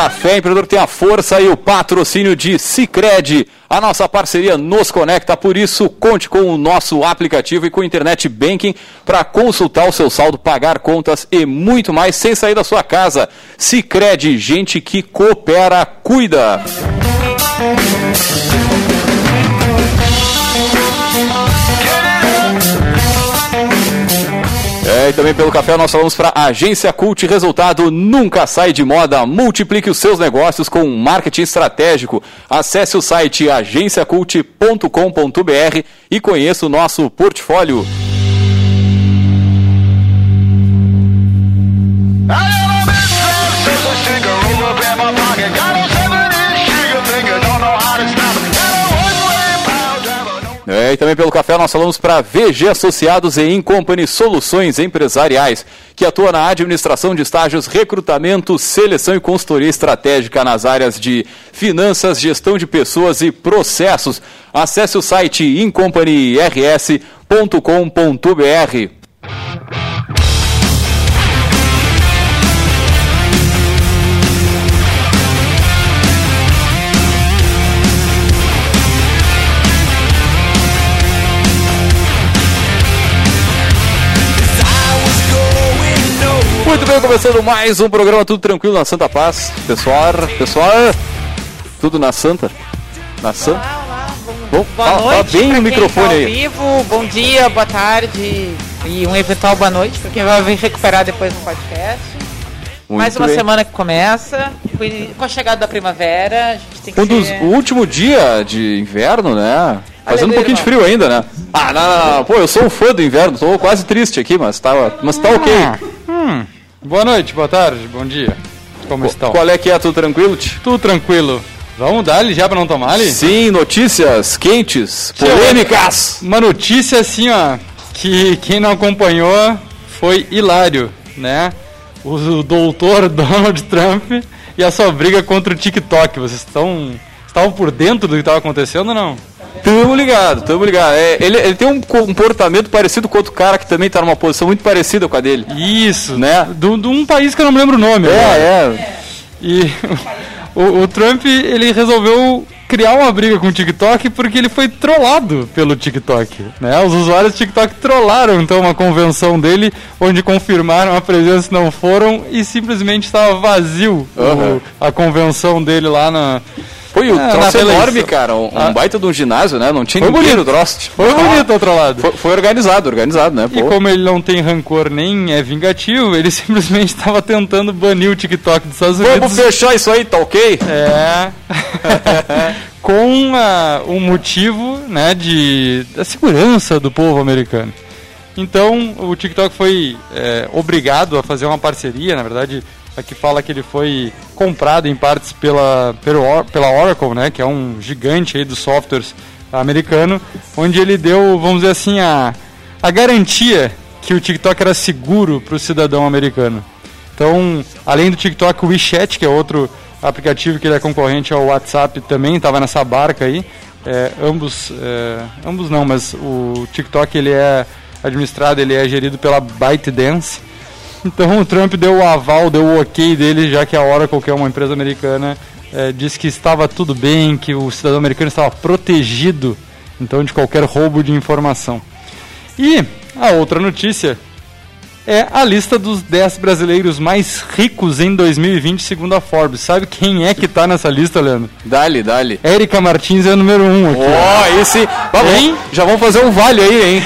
Café Empreendedor tem a força e o patrocínio de Cicred. A nossa parceria nos conecta, por isso conte com o nosso aplicativo e com o Internet Banking para consultar o seu saldo, pagar contas e muito mais sem sair da sua casa. Cicred, gente que coopera, cuida. É, e também pelo café nós falamos para Agência Cult, resultado nunca sai de moda. Multiplique os seus negócios com marketing estratégico. Acesse o site agenciacult.com.br e conheça o nosso portfólio. É, e também pelo café nós falamos para VG Associados e Incompany Soluções Empresariais, que atua na administração de estágios, recrutamento, seleção e consultoria estratégica nas áreas de finanças, gestão de pessoas e processos. Acesse o site incompanyrs.com.br. Muito bem, começando mais um programa Tudo Tranquilo na Santa Paz. Pessoal, pessoal, tudo na Santa? Na Santa? Olá, olá, bom, boa fala- fala noite bem pra no microfone tá ao aí. vivo, bom dia, boa tarde e um eventual boa noite para quem vai vir recuperar depois no podcast. Muito Mais uma bem. semana que começa, com a chegada da primavera, a gente tem que Um dos, ser... o último dia de inverno, né? Fazendo um pouquinho de frio ainda, né? Ah, não, não, não. Pô, eu sou um fã do inverno, tô quase triste aqui, mas tá, mas tá ok. Hum, boa noite, boa tarde, bom dia. Como estão? Qual é que é? Tudo tranquilo? Tudo tranquilo. Vamos dar ali já pra não tomar ali? Sim, notícias quentes, polêmicas. Uma notícia assim, ó, que quem não acompanhou foi hilário, né? O doutor Donald Trump e a sua briga contra o TikTok. Vocês estão estavam por dentro do que estava acontecendo ou não? Tamo ligado, tamo ligado. É, ele, ele tem um comportamento parecido com outro cara que também tá numa posição muito parecida com a dele. Isso, Né? De um país que eu não me lembro o nome. agora. É, é. E o, o Trump, ele resolveu criar uma briga com o TikTok porque ele foi trollado pelo TikTok, né? Os usuários do TikTok trollaram então uma convenção dele onde confirmaram a presença não foram e simplesmente estava vazio o- Aham. a convenção dele lá na Foi o É, troço enorme, cara. Um, um Ah. baita de um ginásio, né? Não tinha Foi ninguém bonito. no troço. Foi bonito o trollado. Foi, foi organizado, organizado, né? E Pô. como ele não tem rancor nem é vingativo, ele simplesmente estava tentando banir o TikTok dos Estados Unidos. Vamos fechar isso aí, tá ok? É. Com ah, um motivo, né, de da segurança do povo americano. Então, o TikTok foi é, obrigado a fazer uma parceria, na verdade, aqui fala que ele foi comprado em partes pela, pela Oracle, né, que é um gigante aí dos softwares americano, onde ele deu, vamos dizer assim, a, a garantia que o TikTok era seguro para o cidadão americano. Então, além do TikTok, o WeChat, que é outro aplicativo que ele é concorrente ao WhatsApp, também estava nessa barca aí. É, ambos, é, ambos não, mas o TikTok ele é administrado, ele é gerido pela ByteDance. Então o Trump deu o aval, deu o ok dele, já que a Oracle, que é uma empresa americana, é, disse que estava tudo bem, que o cidadão americano estava protegido, então de qualquer roubo de informação. E a outra notícia é a lista dos 10 brasileiros mais ricos em 2020, segundo a Forbes. Sabe quem é que tá nessa lista, Leandro? Dale, dale. Érica Martins é o número 1 um aqui. Ó, aí sim. Vamos, Hein? já vamos fazer um vale aí, hein?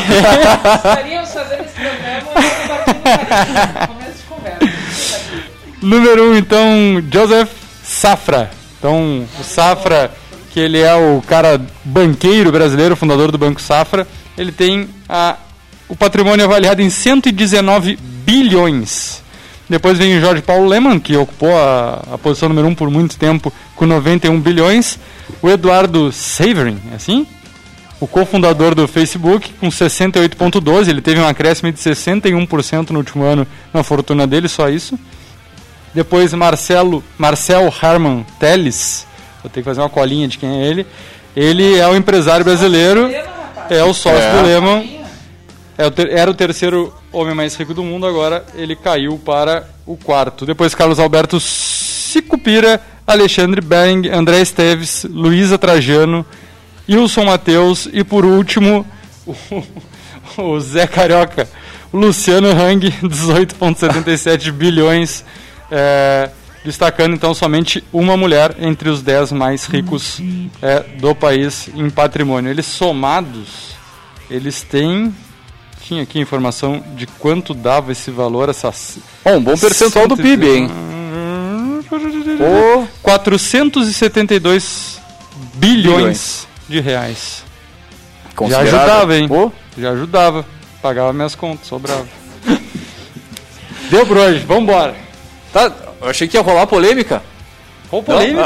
Número 1, um, então, Joseph Safra. Então, o Safra, que ele é o cara banqueiro brasileiro, fundador do Banco Safra, ele tem a, o patrimônio avaliado em 119 bilhões. Depois vem o Jorge Paulo Leman, que ocupou a, a posição número 1 um por muito tempo, com 91 bilhões. O Eduardo Saverin, é assim? O cofundador do Facebook, com 68,12. Ele teve um acréscimo de 61% no último ano na fortuna dele, só isso. Depois Marcelo, Marcel Harman Teles, vou ter que fazer uma colinha de quem é ele. Ele é o empresário brasileiro, é o sócio é. do Lehman é, era o terceiro homem mais rico do mundo, agora ele caiu para o quarto. Depois Carlos Alberto Sicupira, Alexandre Bering, André Esteves, Luísa Trajano, Wilson Matheus e por último o, o Zé Carioca, o Luciano Hang, 18,77 bilhões, é, destacando então somente uma mulher entre os 10 mais ricos é, do país em patrimônio. Eles somados, eles têm tinha aqui informação de quanto dava esse valor, essa. Oh, um bom percentual do PIB, hein? Oh. 472 bilhões, bilhões. De reais. Já ajudava, hein? Oh. Já ajudava. Pagava minhas contas, sobrava. Deu por hoje, vambora. Tá, eu achei que ia rolar polêmica. Qual polêmica?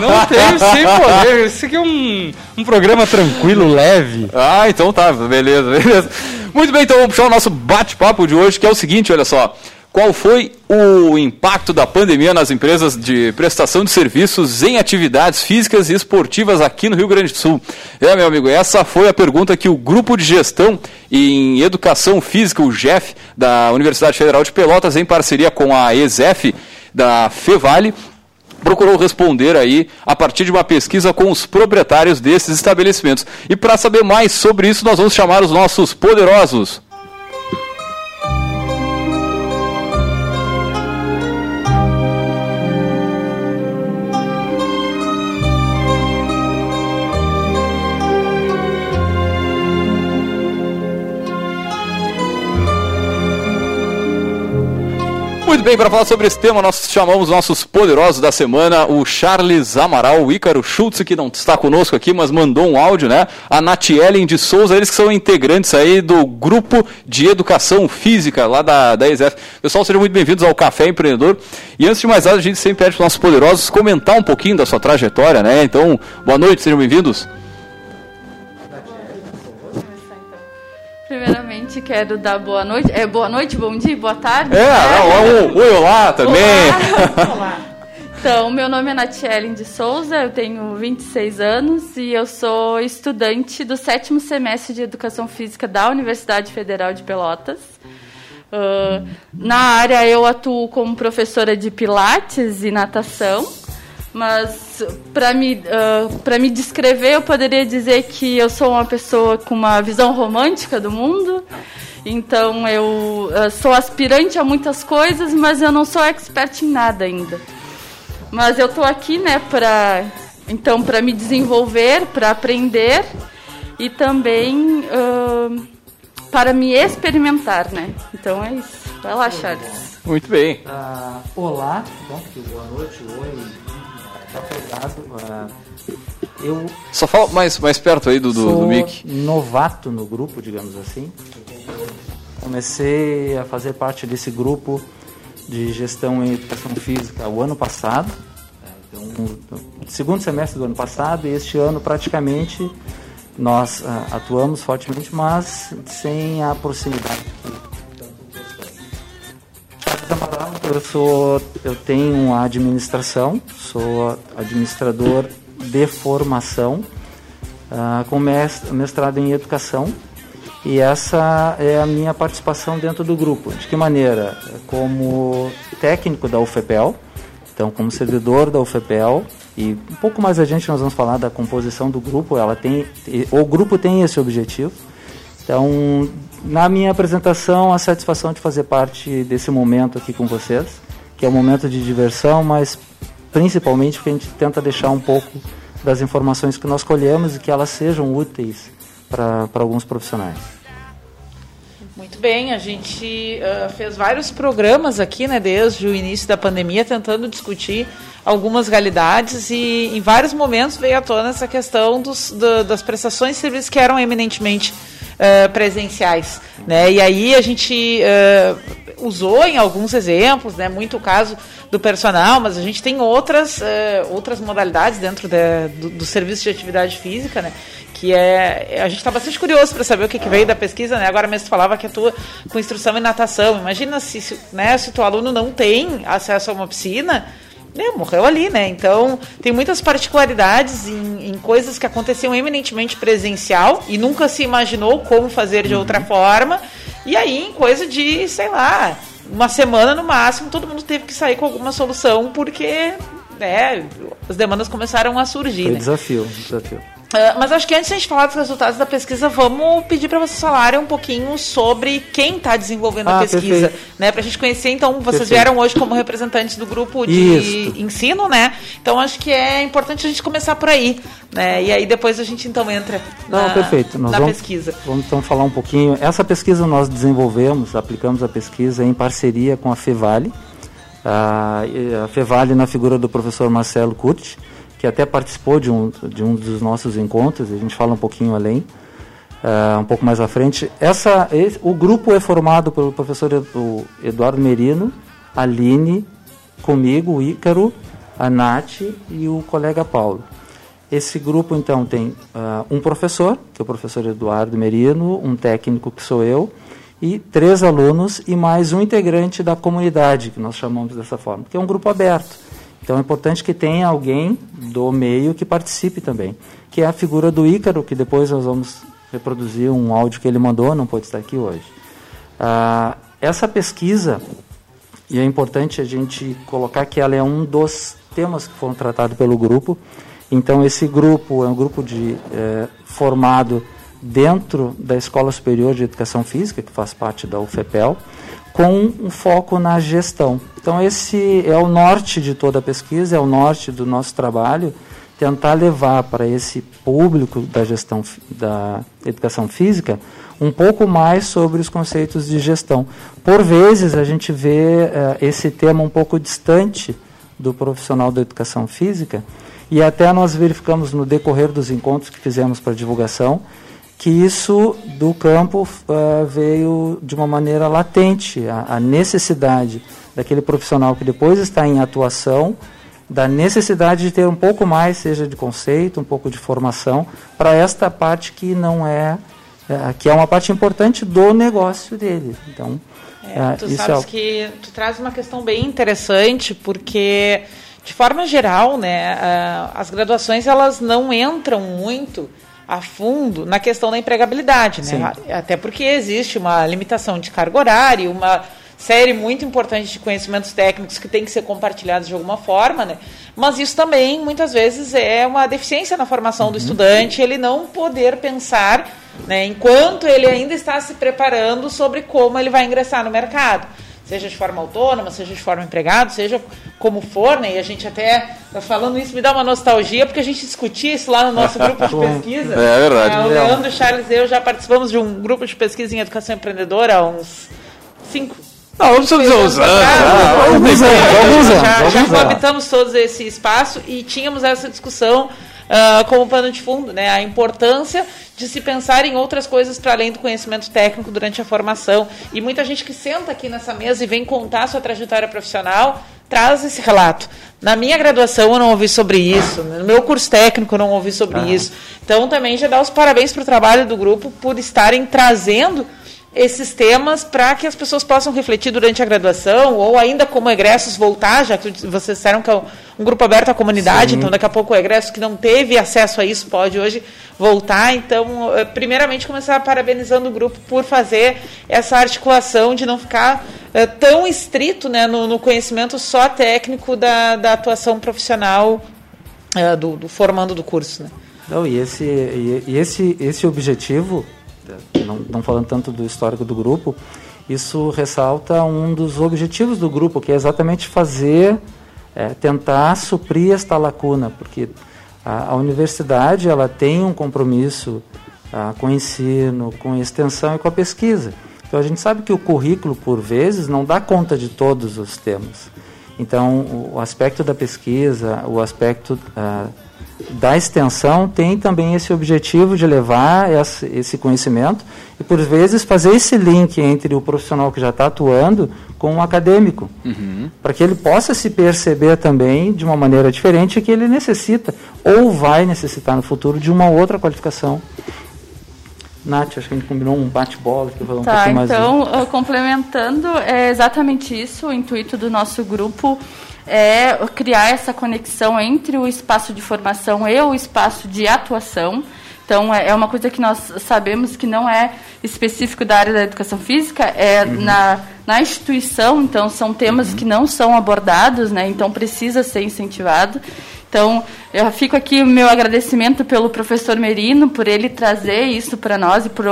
Não, não teve sem polêmica. Isso aqui é um, um programa tranquilo, leve. Ah, então tá, beleza, beleza. Muito bem, então vamos puxar o nosso bate-papo de hoje, que é o seguinte, olha só. Qual foi o impacto da pandemia nas empresas de prestação de serviços em atividades físicas e esportivas aqui no Rio Grande do Sul? É, meu amigo, essa foi a pergunta que o Grupo de Gestão em Educação Física, o GEF, da Universidade Federal de Pelotas, em parceria com a ESEF, da FEVALE, procurou responder aí a partir de uma pesquisa com os proprietários desses estabelecimentos. E para saber mais sobre isso, nós vamos chamar os nossos poderosos. Muito bem, para falar sobre esse tema, nós chamamos nossos poderosos da semana, o Charles Amaral, o Ícaro Schultz, que não está conosco aqui, mas mandou um áudio, né? A Natielen de Souza, eles que são integrantes aí do grupo de educação física lá da, da ESF. Pessoal, sejam muito bem-vindos ao Café Empreendedor. E antes de mais nada, a gente sempre pede para os nossos poderosos comentar um pouquinho da sua trajetória, né? Então, boa noite, sejam bem-vindos. Primeiramente, quero dar boa noite. É boa noite, bom dia, boa tarde. É, é. oi, olá também. Olá. olá. Então, meu nome é Natielen de Souza, eu tenho 26 anos e eu sou estudante do sétimo semestre de Educação Física da Universidade Federal de Pelotas. Uh, na área, eu atuo como professora de Pilates e natação. Mas para me, uh, me descrever, eu poderia dizer que eu sou uma pessoa com uma visão romântica do mundo. Então eu uh, sou aspirante a muitas coisas, mas eu não sou expert em nada ainda. Mas eu estou aqui, né, para então para me desenvolver, para aprender e também uh, para me experimentar, né? Então é isso. Vai lá, Charles. Muito bem. olá, bom, boa noite, oi Tá uh, eu Só fala mais, mais perto aí do, do, sou do mic. novato no grupo, digamos assim. Comecei a fazer parte desse grupo de gestão em educação física o ano passado. Então, segundo semestre do ano passado e este ano praticamente nós uh, atuamos fortemente, mas sem a proximidade eu sou, eu tenho administração, sou administrador de formação, uh, com mestrado em educação, e essa é a minha participação dentro do grupo. De que maneira? Como técnico da UFPEL, então como servidor da UFPEL, e um pouco mais adiante nós vamos falar da composição do grupo, ela tem, o grupo tem esse objetivo. Então, na minha apresentação, a satisfação de fazer parte desse momento aqui com vocês, que é um momento de diversão, mas principalmente porque a gente tenta deixar um pouco das informações que nós colhemos e que elas sejam úteis para alguns profissionais. Muito bem, a gente uh, fez vários programas aqui, né, desde o início da pandemia, tentando discutir algumas realidades e em vários momentos veio à tona essa questão dos, do, das prestações de serviços que eram eminentemente uh, presenciais. Né? E aí a gente. Uh, usou em alguns exemplos, né? Muito o caso do personal, mas a gente tem outras, uh, outras modalidades dentro de, do, do, serviço de atividade física, né? Que é. A gente está bastante curioso para saber o que, que, veio da pesquisa, né? Agora mesmo tu falava que atua com instrução em natação. Imagina se, se, né, se o teu aluno não tem acesso a uma piscina. É, morreu ali, né? Então, tem muitas particularidades em, em, coisas que aconteciam eminentemente presencial e nunca se imaginou como fazer de outra uhum. forma. E aí, em coisa de, sei lá, uma semana no máximo, todo mundo teve que sair com alguma solução, porque né, as demandas começaram a surgir. Foi né? desafio, desafio. Uh, mas acho que antes de a gente falar dos resultados da pesquisa, vamos pedir para vocês falarem um pouquinho sobre quem está desenvolvendo ah, a pesquisa, né? Para a gente conhecer. Então, vocês perfeito. vieram hoje como representantes do grupo de Isso. ensino, né? Então, acho que é importante a gente começar por aí, né? E aí depois a gente então entra na, Não, perfeito. Nós na vamos, pesquisa. Vamos então falar um pouquinho. Essa pesquisa nós desenvolvemos, aplicamos a pesquisa em parceria com a Fevale. A, a Fevale na figura do professor Marcelo Curti que até participou de um, de um dos nossos encontros, a gente fala um pouquinho além, uh, um pouco mais à frente. Essa, esse, o grupo é formado pelo professor Eduardo Merino, Aline, comigo, o Ícaro, a Nath e o colega Paulo. Esse grupo, então, tem uh, um professor, que é o professor Eduardo Merino, um técnico, que sou eu, e três alunos e mais um integrante da comunidade, que nós chamamos dessa forma, que é um grupo aberto. Então é importante que tenha alguém do meio que participe também, que é a figura do Ícaro, que depois nós vamos reproduzir um áudio que ele mandou, não pode estar aqui hoje. Ah, essa pesquisa, e é importante a gente colocar que ela é um dos temas que foram tratados pelo grupo. Então esse grupo é um grupo de é, formado dentro da Escola Superior de Educação Física, que faz parte da UFEPEL, com um foco na gestão. Então, esse é o norte de toda a pesquisa, é o norte do nosso trabalho, tentar levar para esse público da gestão da educação física um pouco mais sobre os conceitos de gestão. Por vezes, a gente vê uh, esse tema um pouco distante do profissional da educação física, e até nós verificamos no decorrer dos encontros que fizemos para divulgação que isso do campo uh, veio de uma maneira latente, a, a, necessidade daquele profissional que depois está em atuação, da necessidade de ter um pouco mais, seja de conceito, um pouco de formação, para esta parte que não é, é, que é uma parte importante do negócio dele. Então, é, tu sabes é... que tu traz uma questão bem interessante, porque de forma geral, né, as graduações elas não entram muito a fundo na questão da empregabilidade, né? Até porque existe uma limitação de carga horária, uma série muito importante de conhecimentos técnicos que tem que ser compartilhados de alguma forma, né? Mas isso também muitas vezes é uma deficiência na formação uhum. do estudante, ele não poder pensar, né, enquanto ele ainda está se preparando sobre como ele vai ingressar no mercado seja de forma autônoma, seja de forma empregado, seja como for, né? E a gente até tá falando isso, me dá uma nostalgia, porque a gente discutia isso lá no nosso grupo de pesquisa. É, é verdade. É, o Leandro, o Charles e eu já participamos de um grupo de pesquisa em educação empreendedora há uns cinco. Não, vamos dizer uns anos. Já, já coabitamos todos esse espaço e tínhamos essa discussão uh, como pano de fundo, né? A importância de se pensar em outras coisas para além do conhecimento técnico durante a formação. E muita gente que senta aqui nessa mesa e vem contar sua trajetória profissional traz esse relato. Na minha graduação eu não ouvi sobre isso, no meu curso técnico eu não ouvi sobre ah. isso. Então também já dá os parabéns para o trabalho do grupo por estarem trazendo esses temas para que as pessoas possam refletir durante a graduação ou ainda como egressos voltar, já que vocês disseram que é um grupo aberto à comunidade, Sim. então daqui a pouco o egresso que não teve acesso a isso pode hoje voltar. Então, eh, primeiramente começar parabenizando o grupo por fazer essa articulação de não ficar é, tão estrito né, no, no, conhecimento só técnico da, da atuação profissional é, do, do, formando do curso. Né? Não, e esse, e, e esse, esse objetivo não, não falando tanto do histórico do grupo, isso ressalta um dos objetivos do grupo, que é exatamente fazer, é, tentar suprir esta lacuna, porque a, a, universidade ela tem um compromisso ah, com o ensino, com a extensão e com a pesquisa. Então a gente sabe que o currículo, por vezes, não dá conta de todos os temas. Então, o aspecto da pesquisa, o aspecto uh, da extensão tem também esse objetivo de levar esse conhecimento e, por vezes, fazer esse link entre o profissional que já está atuando com o acadêmico, uhum. para que ele possa se perceber também de uma maneira diferente que ele necessita ou vai necessitar no futuro de uma outra qualificação. Nath, acho que a gente combinou um bate-bola que um tá, mais. Então, uh, complementando, é exatamente isso o intuito do nosso grupo é criar essa conexão entre o espaço de formação e o espaço de atuação. Então, é, é uma coisa que nós sabemos que não é específico da área da educação física, é uhum. na, na instituição, então são temas uhum. que não são abordados, né, então precisa ser incentivado. Então, eu fico aqui o meu agradecimento pelo professor Merino, por ele trazer isso para nós e por,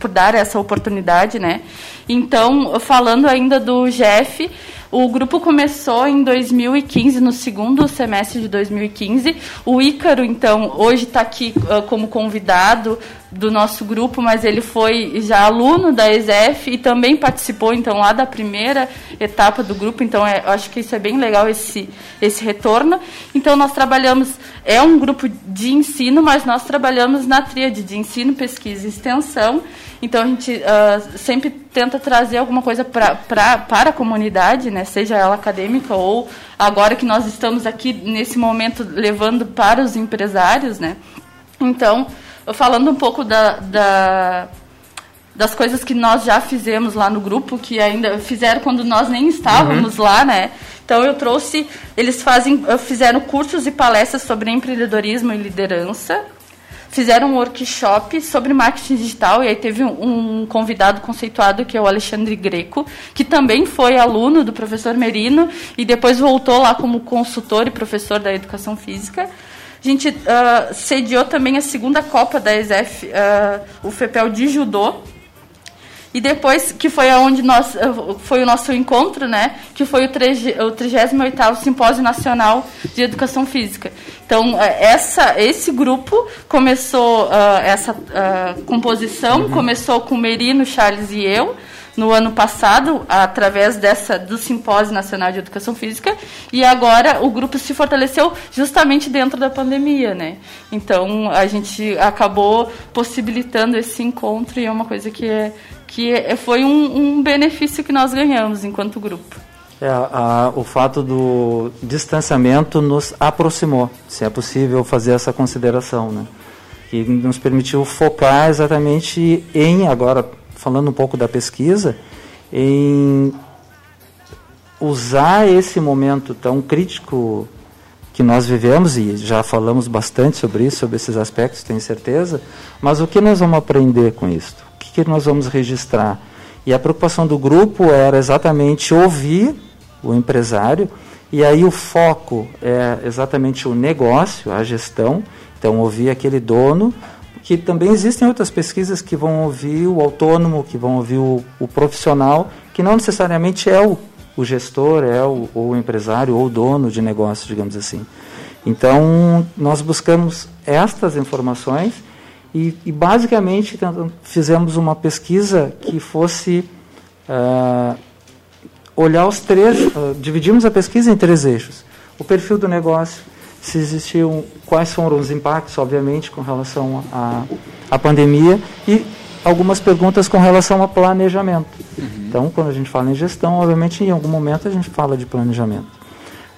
por dar essa oportunidade, né? Então, falando ainda do Jeff, o grupo começou em 2015, no segundo semestre de 2015. O Ícaro, então, hoje está aqui uh, como convidado do nosso grupo, mas ele foi já aluno da ESEF e também participou, então, lá da primeira etapa do grupo. Então, é, eu acho que isso é bem legal, esse, esse retorno. Então, nós trabalhamos, é um grupo de ensino, mas nós trabalhamos na tríade de ensino, pesquisa e extensão. Então a gente uh, sempre tenta trazer alguma coisa pra, pra, para a comunidade, né? seja ela acadêmica ou agora que nós estamos aqui nesse momento levando para os empresários. Né? Então, falando um pouco da, da, das coisas que nós já fizemos lá no grupo, que ainda fizeram quando nós nem estávamos uhum. lá, né? Então eu trouxe, eles fazem, fizeram cursos e palestras sobre empreendedorismo e liderança, fizeram um workshop sobre marketing digital e aí teve um, um, convidado conceituado que é o Alexandre Greco, que também foi aluno do professor Merino e depois voltou lá como consultor e professor da educação física. A gente uh, sediou também a segunda Copa da ESEF, uh, o FEPEL de Judô, e depois, que foi aonde nós, foi o nosso encontro, né? Que foi o, 38º Simpósio Nacional de Educação Física. Então, é, essa, esse grupo começou, essa composição, uhum. começou com Merino, Charles e eu, no ano passado, através dessa do Simpósio Nacional de Educação Física, e agora o grupo se fortaleceu justamente dentro da pandemia, né? Então a gente acabou possibilitando esse encontro e é uma coisa que é que é, foi um, um benefício que nós ganhamos enquanto grupo. É, a, o fato do distanciamento nos aproximou, se é possível fazer essa consideração, né? Que nos permitiu focar exatamente em, agora falando um pouco da pesquisa, em usar esse momento tão crítico que nós vivemos, e já falamos bastante sobre isso, sobre esses aspectos, tenho certeza, mas o que nós vamos aprender com isso? O que, que nós vamos registrar? E a preocupação do grupo era exatamente ouvir o empresário, e aí o foco é exatamente o negócio, a gestão, então ouvir aquele dono, que também existem outras pesquisas que vão ouvir o autônomo, que vão ouvir o, o profissional, que não necessariamente é o, o gestor, é o, o empresário ou o dono de negócio, digamos assim. Então, nós buscamos estas informações e, e basicamente fizemos uma pesquisa que fosse uh, olhar os três, uh, dividimos a pesquisa em três eixos. O perfil do negócio, se existiam, quais foram os impactos, obviamente, com relação à, à pandemia e algumas perguntas com relação a planejamento. Uhum. Então, quando a gente fala em gestão, obviamente, em algum momento a gente fala de planejamento.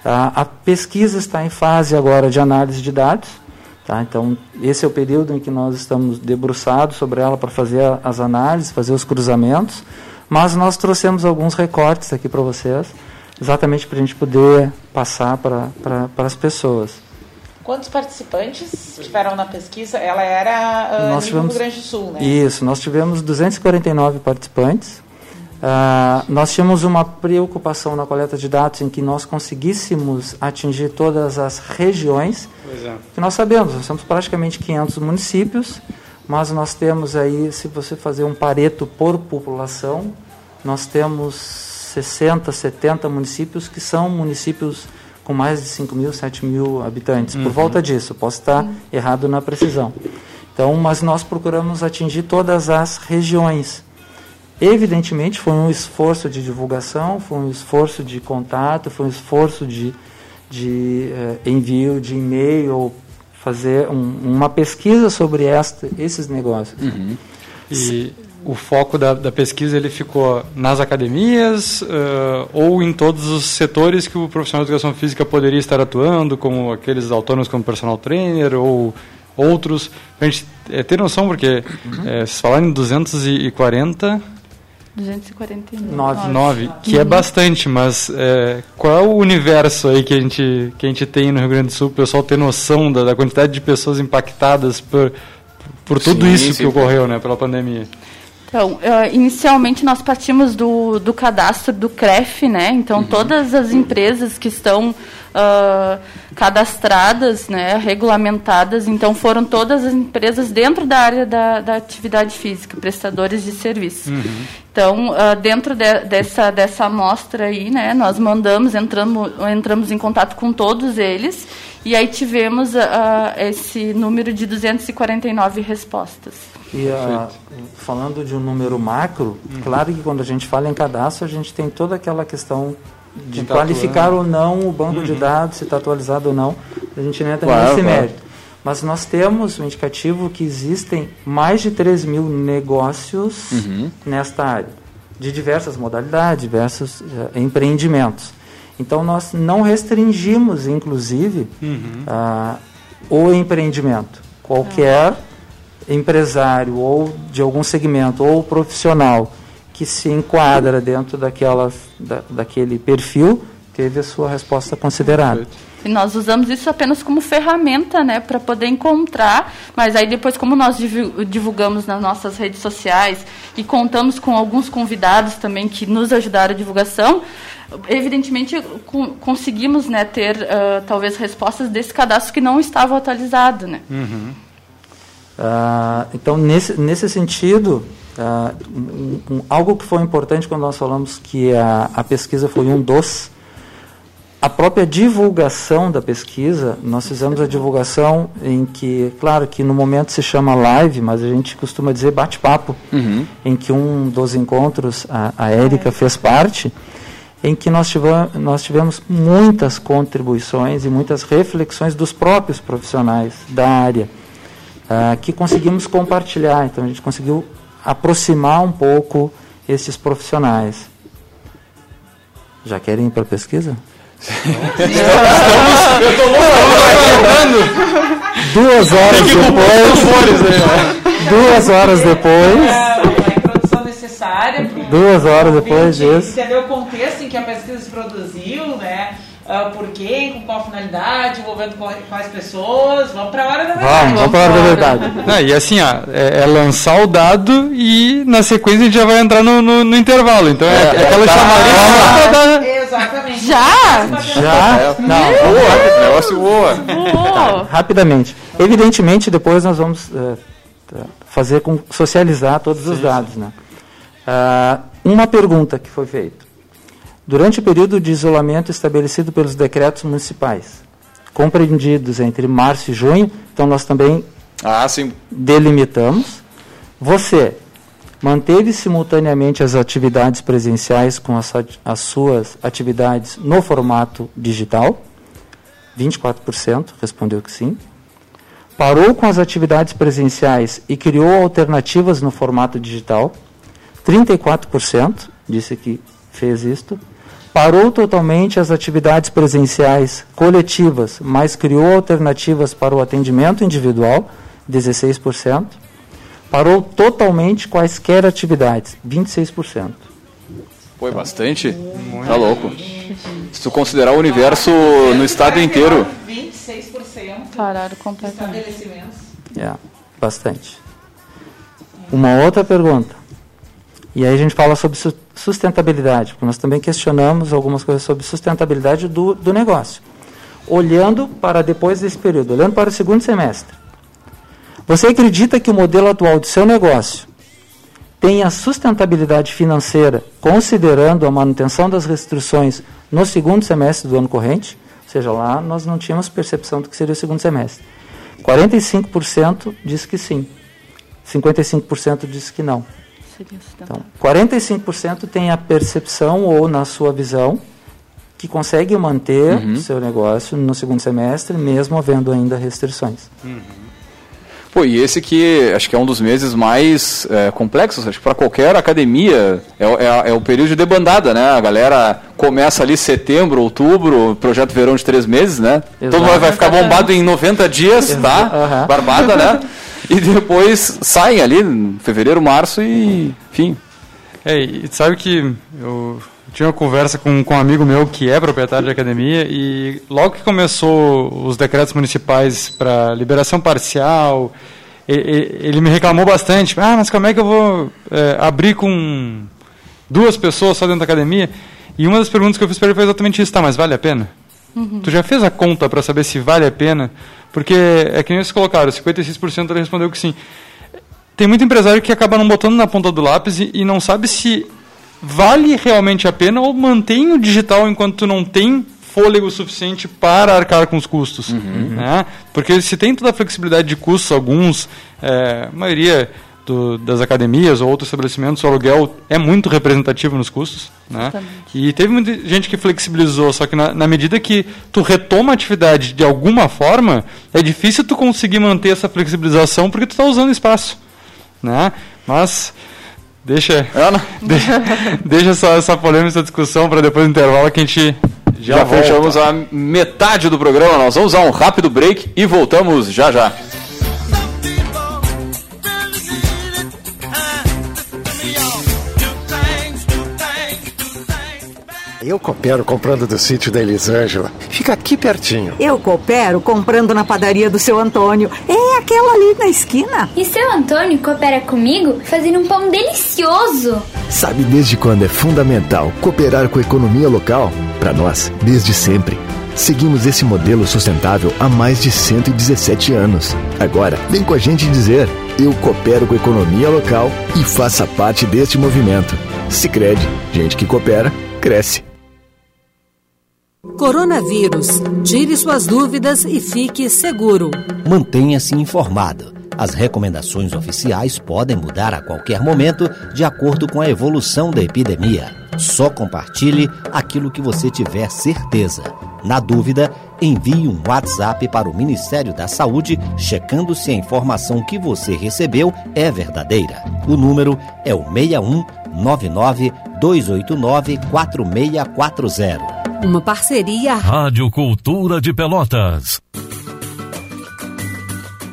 A, a pesquisa está em fase agora de análise de dados. Tá? Então, esse é o período em que nós estamos debruçados sobre ela para fazer as análises, fazer os cruzamentos. Mas nós trouxemos alguns recortes aqui para vocês exatamente para a gente poder passar para as pessoas. Quantos participantes tiveram na pesquisa? Ela era uh, nós tivemos, Rio Grande do Sul, né? Isso, nós tivemos 249 participantes. Uh, nós tínhamos uma preocupação na coleta de dados em que nós conseguíssemos atingir todas as regiões. É. Que nós sabemos, nós temos praticamente 500 municípios, mas nós temos aí, se você fazer um pareto por população, nós temos 60, 70 municípios que são municípios com mais de 5 mil, 7 mil habitantes. Uhum. Por volta disso, posso estar uhum. errado na precisão. Então, mas nós procuramos atingir todas as regiões. Evidentemente, foi um esforço de divulgação, foi um esforço de contato, foi um esforço de, de uh, envio de e-mail, fazer um, uma pesquisa sobre esta, esses negócios. Uhum. E o foco da, da, pesquisa ele ficou nas academias uh, ou em todos os setores que o profissional de educação física poderia estar atuando, como aqueles autônomos como personal trainer ou outros. A gente é, ter noção, porque uhum. é, se falar em 240 249. 9, que é bastante, mas é, qual é o universo aí que a, gente, que a gente tem no Rio Grande do Sul? O pessoal ter noção da, da quantidade de pessoas impactadas por, por tudo sim, isso sim, que ocorreu né, pela pandemia. Então, uh, inicialmente nós partimos do, do cadastro do CREF, né? Então, uhum. todas as empresas que estão uh, cadastradas, né, regulamentadas, então foram todas as empresas dentro da área da, da atividade física, prestadores de serviço. Uhum. Então, uh, dentro de, dessa, dessa amostra aí, né, nós mandamos, entramos, entramos em contato com todos eles, e aí tivemos esse número de 249 respostas. E uh, falando de um número macro, uhum. claro que quando a gente fala em cadastro, a gente tem toda aquela questão de tá qualificar atuando. ou não o banco uhum. de dados, se está atualizado ou não. A gente não entra claro, nesse claro. mérito. Mas nós temos um indicativo que existem mais de 3 mil negócios uhum. nesta área, de diversas modalidades, diversos uh, empreendimentos. Então nós não restringimos, inclusive, uhum. uh, o empreendimento. Qualquer empresário ou de algum segmento ou profissional que se enquadra dentro daquela, da, daquele perfil teve a sua resposta considerada. E nós usamos isso apenas como ferramenta, né, para poder encontrar, mas aí depois como nós divulgamos nas nossas redes sociais e contamos com alguns convidados também que nos ajudaram a divulgação, evidentemente conseguimos, né, ter uh, talvez respostas desse cadastro que não estava atualizado, né. Uhum. Uh, então, nesse, nesse sentido, uh, um, um, algo que foi importante quando nós falamos que a, a pesquisa foi um dos, a própria divulgação da pesquisa, nós fizemos a divulgação em que, claro que no momento se chama live, mas a gente costuma dizer bate-papo, uhum. em que um dos encontros, a, a Érica fez parte, em que nós tivemos, nós tivemos muitas contribuições e muitas reflexões dos próprios profissionais da área uh, que conseguimos compartilhar. Então a gente conseguiu aproximar um pouco esses profissionais. Já querem ir para a pesquisa? eu estou Duas horas depois. Duas horas depois. Duas horas depois disso. Entender o contexto em que a pesquisa se produziu, né? Uh, por quê, com qual finalidade, envolvendo quais pessoas. Vamos para a hora da verdade. Vamos, vamos para a hora da verdade. Não, e assim, ó, é, é, lançar o dado e na sequência a gente já vai entrar no, no, no intervalo. Então é, é, é aquela tá, chamada. Exatamente. Já? Já? Não, boa, negócio voa. Tá, rapidamente. Evidentemente, depois nós vamos uh, fazer com socializar todos sim, os dados. Né? Uh, uma pergunta que foi feita durante o período de isolamento estabelecido pelos decretos municipais, compreendidos entre março e junho, então nós também ah, delimitamos. Você manteve simultaneamente as atividades presenciais com as, as suas atividades no formato digital? 24% respondeu que sim. Parou com as atividades presenciais e criou alternativas no formato digital? 34% disse que fez isto parou totalmente as atividades presenciais coletivas, mas criou alternativas para o atendimento individual, 16%. Parou totalmente quaisquer atividades, 26%. Foi bastante? Tá louco. Se tu considerar o universo no estado inteiro. 26% pararam completamente. Estabelecimentos. É, bastante. Uma outra pergunta. E aí a gente fala sobre sustentabilidade, porque nós também questionamos algumas coisas sobre sustentabilidade do, do negócio. Olhando para depois desse período, olhando para o segundo semestre. Você acredita que o modelo atual do seu negócio tem a sustentabilidade financeira, considerando a manutenção das restrições no segundo semestre do ano corrente? Ou seja, lá nós não tínhamos percepção do que seria o segundo semestre. 45% diz que sim, 55% diz que não. Seria sustentável. Então, 45% tem a percepção ou na sua visão que consegue manter Uhum. seu negócio no segundo semestre, mesmo havendo ainda restrições. Pô, e esse que acho que é um dos meses mais é, complexos, acho que para qualquer academia é, o- é, é o período de debandada, né? A galera começa ali setembro, outubro, projeto verão de três meses, né? Todo Exato. mundo vai ficar bombado em 90 dias, tá? Aham. Barbada, né? E depois saem ali em fevereiro, março e enfim. É, e sabe que eu tinha uma conversa com, com um amigo meu que é proprietário de academia e logo que começou os decretos municipais para liberação parcial, e- e- ele me reclamou bastante. Ah, mas como é que eu vou é, abrir com duas pessoas só dentro da academia? E uma das perguntas que eu fiz para ele foi exatamente isso. Tá, mas vale a pena? Tu já fez a conta para saber se vale a pena? Porque é que nem vocês colocaram, 56% ele respondeu que sim. Tem muito empresário que acaba não botando na ponta do lápis e, e não sabe se vale realmente a pena ou mantém o digital enquanto tu não tem fôlego suficiente para arcar com os custos. Né? Porque se tem toda a flexibilidade de custos, alguns, é, a maioria do- das academias ou outros estabelecimentos, o aluguel é muito representativo nos custos. Né? E teve muita gente que flexibilizou, só que na, na medida que tu retoma a atividade de alguma forma, é difícil tu conseguir manter essa flexibilização porque tu está usando espaço. Né? Mas deixa, Ana, deixa, deixa essa, essa polêmica, essa discussão para depois do intervalo que a gente já, já, fechamos a metade do programa. Nós vamos a um rápido break e voltamos já já. Eu coopero comprando do sítio da Elisângela. Fica aqui pertinho. Eu coopero comprando na padaria do seu Antônio. É aquela ali na esquina. E seu Antônio coopera comigo fazendo um pão delicioso. Sabe desde quando é fundamental cooperar com a economia local? Para nós, desde sempre. Seguimos esse modelo sustentável há mais de 117 anos. Agora, vem com a gente dizer: eu coopero com a economia local e faça parte deste movimento. Sicredi, gente que coopera, cresce. Coronavírus. Tire suas dúvidas e fique seguro. Mantenha-se informado. As recomendações oficiais podem mudar a qualquer momento de acordo com a evolução da epidemia. Só compartilhe aquilo que você tiver certeza. Na dúvida, envie um WhatsApp para o Ministério da Saúde checando se a informação que você recebeu é verdadeira. O número é o 61 99 289 4640. Uma parceria Rádio Cultura de Pelotas.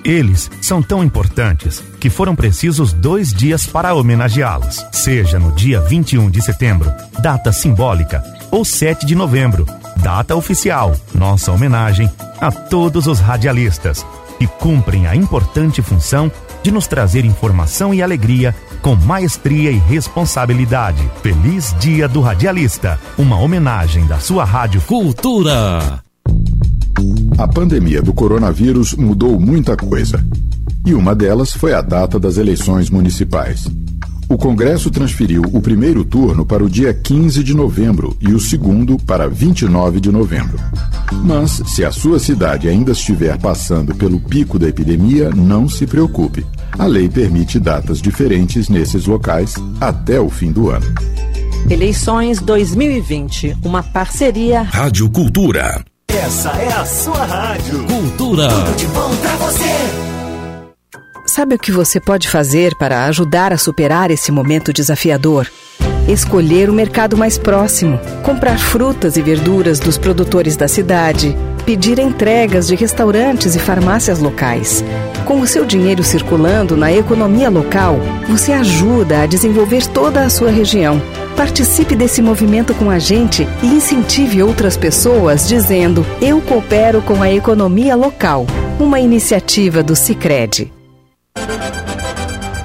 Eles são tão importantes que foram precisos dois dias para homenageá-los. Seja no dia 21 de setembro, data simbólica, ou 7 de novembro, data oficial. Nossa homenagem a todos os radialistas que cumprem a importante função de nos trazer informação e alegria com maestria e responsabilidade. Feliz Dia do Radialista, uma homenagem da sua Rádio Cultura. A pandemia do coronavírus mudou muita coisa. E uma delas foi a data das eleições municipais. O Congresso transferiu o primeiro turno para o dia 15 de novembro e o segundo para 29 de novembro. Mas, se a sua cidade ainda estiver passando pelo pico da epidemia, não se preocupe. A lei permite datas diferentes nesses locais até o fim do ano. Eleições 2020, uma parceria. Rádio Cultura. Essa é a sua rádio. Cultura. Tudo de bom pra você. Sabe o que você pode fazer para ajudar a superar esse momento desafiador? Escolher o mercado mais próximo, comprar frutas e verduras dos produtores da cidade, pedir entregas de restaurantes e farmácias locais. Com o seu dinheiro circulando na economia local, você ajuda a desenvolver toda a sua região. Participe desse movimento com a gente e incentive outras pessoas dizendo: Eu coopero com a economia local. Uma iniciativa do Cicred.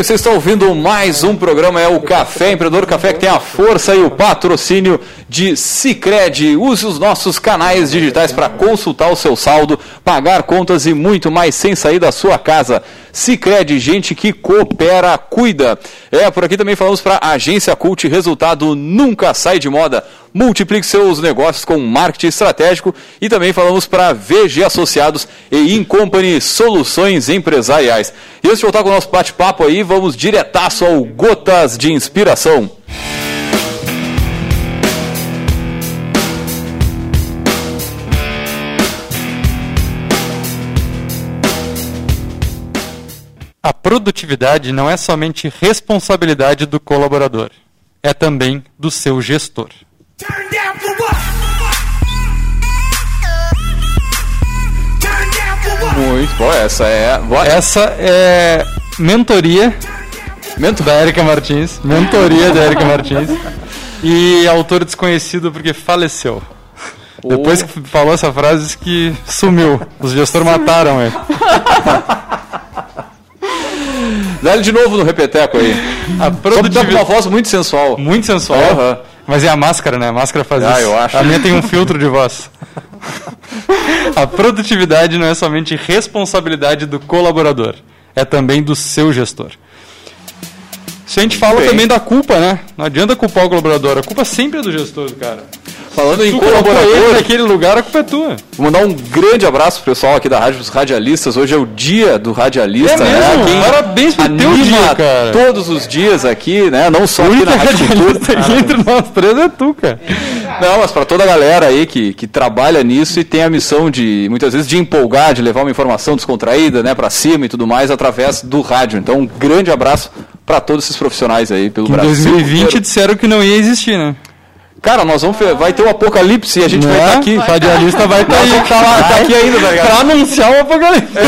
Bem, vocês estão ouvindo mais um programa, é o Café Empreendedor, Café que tem a força e o patrocínio de Cicred. Use os nossos canais digitais para consultar o seu saldo, pagar contas e muito mais sem sair da sua casa. Cicred, gente que coopera, cuida. É, por aqui também falamos para Agência Cult, resultado nunca sai de moda. Multiplique seus negócios com marketing estratégico e também falamos para VG Associados e Incompany Soluções Empresariais. E antes de voltar com o nosso bate-papo aí, vamos diretaço ao Gotas de Inspiração. Produtividade não é somente responsabilidade do colaborador, é também do seu gestor. Muito bom, essa é. boa. Essa é mentoria Mento? da Erika Martins. Mentoria da Erika Martins. E autor desconhecido porque faleceu. Depois que falou essa frase, disse que sumiu. Os gestores mataram ele. Dá ele de novo no repeteco aí. A Só que tá com produtividade. uma voz muito sensual. Muito sensual. Mas é a máscara, né? A máscara faz Ah, isso. eu acho. A minha tem um filtro de voz. a produtividade não é somente responsabilidade do colaborador, é também do seu gestor. Isso a gente fala Bem. também da culpa, né? Não adianta culpar o colaborador, a culpa sempre é do gestor, cara. Falando em colaborador, naquele lugar, a culpa é tua. Vou mandar um grande abraço pro pessoal aqui da rádio, os radialistas. Hoje é o dia do radialista. É mesmo? né? Quem Parabéns pro teu dia, cara. todos os dias aqui, né? Não só O aqui na Rádio radialista Cultura. aqui entre nós três é tu, cara. Não, mas para toda a galera aí que, que trabalha nisso e tem a missão de, muitas vezes, de empolgar, de levar uma informação descontraída, né, para cima e tudo mais, através do rádio. Então, um grande abraço para todos esses profissionais aí pelo Em Brasil. 2020 inteiro. disseram que não ia existir, né? Cara, nós vamos, fe- vai ter o apocalipse e a gente vai Né? estar aqui. O radialista vai estar Nós aí. tá lá, tá aqui ainda, tá ligado? Pra anunciar o apocalipse. É,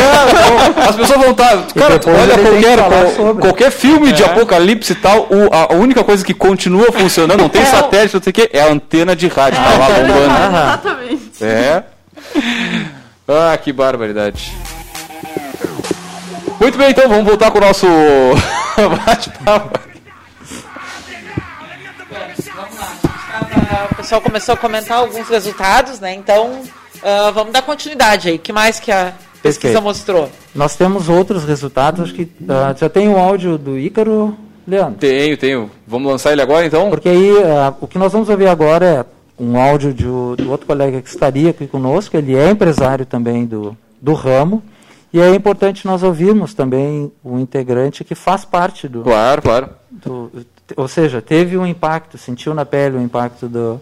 então, as pessoas vão estar. Cara, olha qualquer, qual- qualquer filme É. de apocalipse e tal, o- a, a única coisa que continua funcionando, não tem satélite, não sei o que, é a antena de rádio. Tá lá bombando. Exatamente. É. Ah, que barbaridade. Muito bem, então vamos voltar com o nosso bate-papo. Ah, O pessoal começou a comentar alguns resultados, né? Então, ah, vamos dar continuidade aí. O que mais que a pesquisa Perfeito. mostrou? Nós temos outros resultados, acho que ah, já tem o áudio do Ícaro, Leandro. Tenho, tenho. Vamos lançar ele agora então? Porque aí o que nós vamos ouvir agora é um áudio de do outro colega que estaria aqui conosco, ele é empresário também do, do ramo, e é importante nós ouvirmos também o integrante que faz parte do, Claro, claro. do- ou seja, teve um impacto, sentiu na pele o impacto do,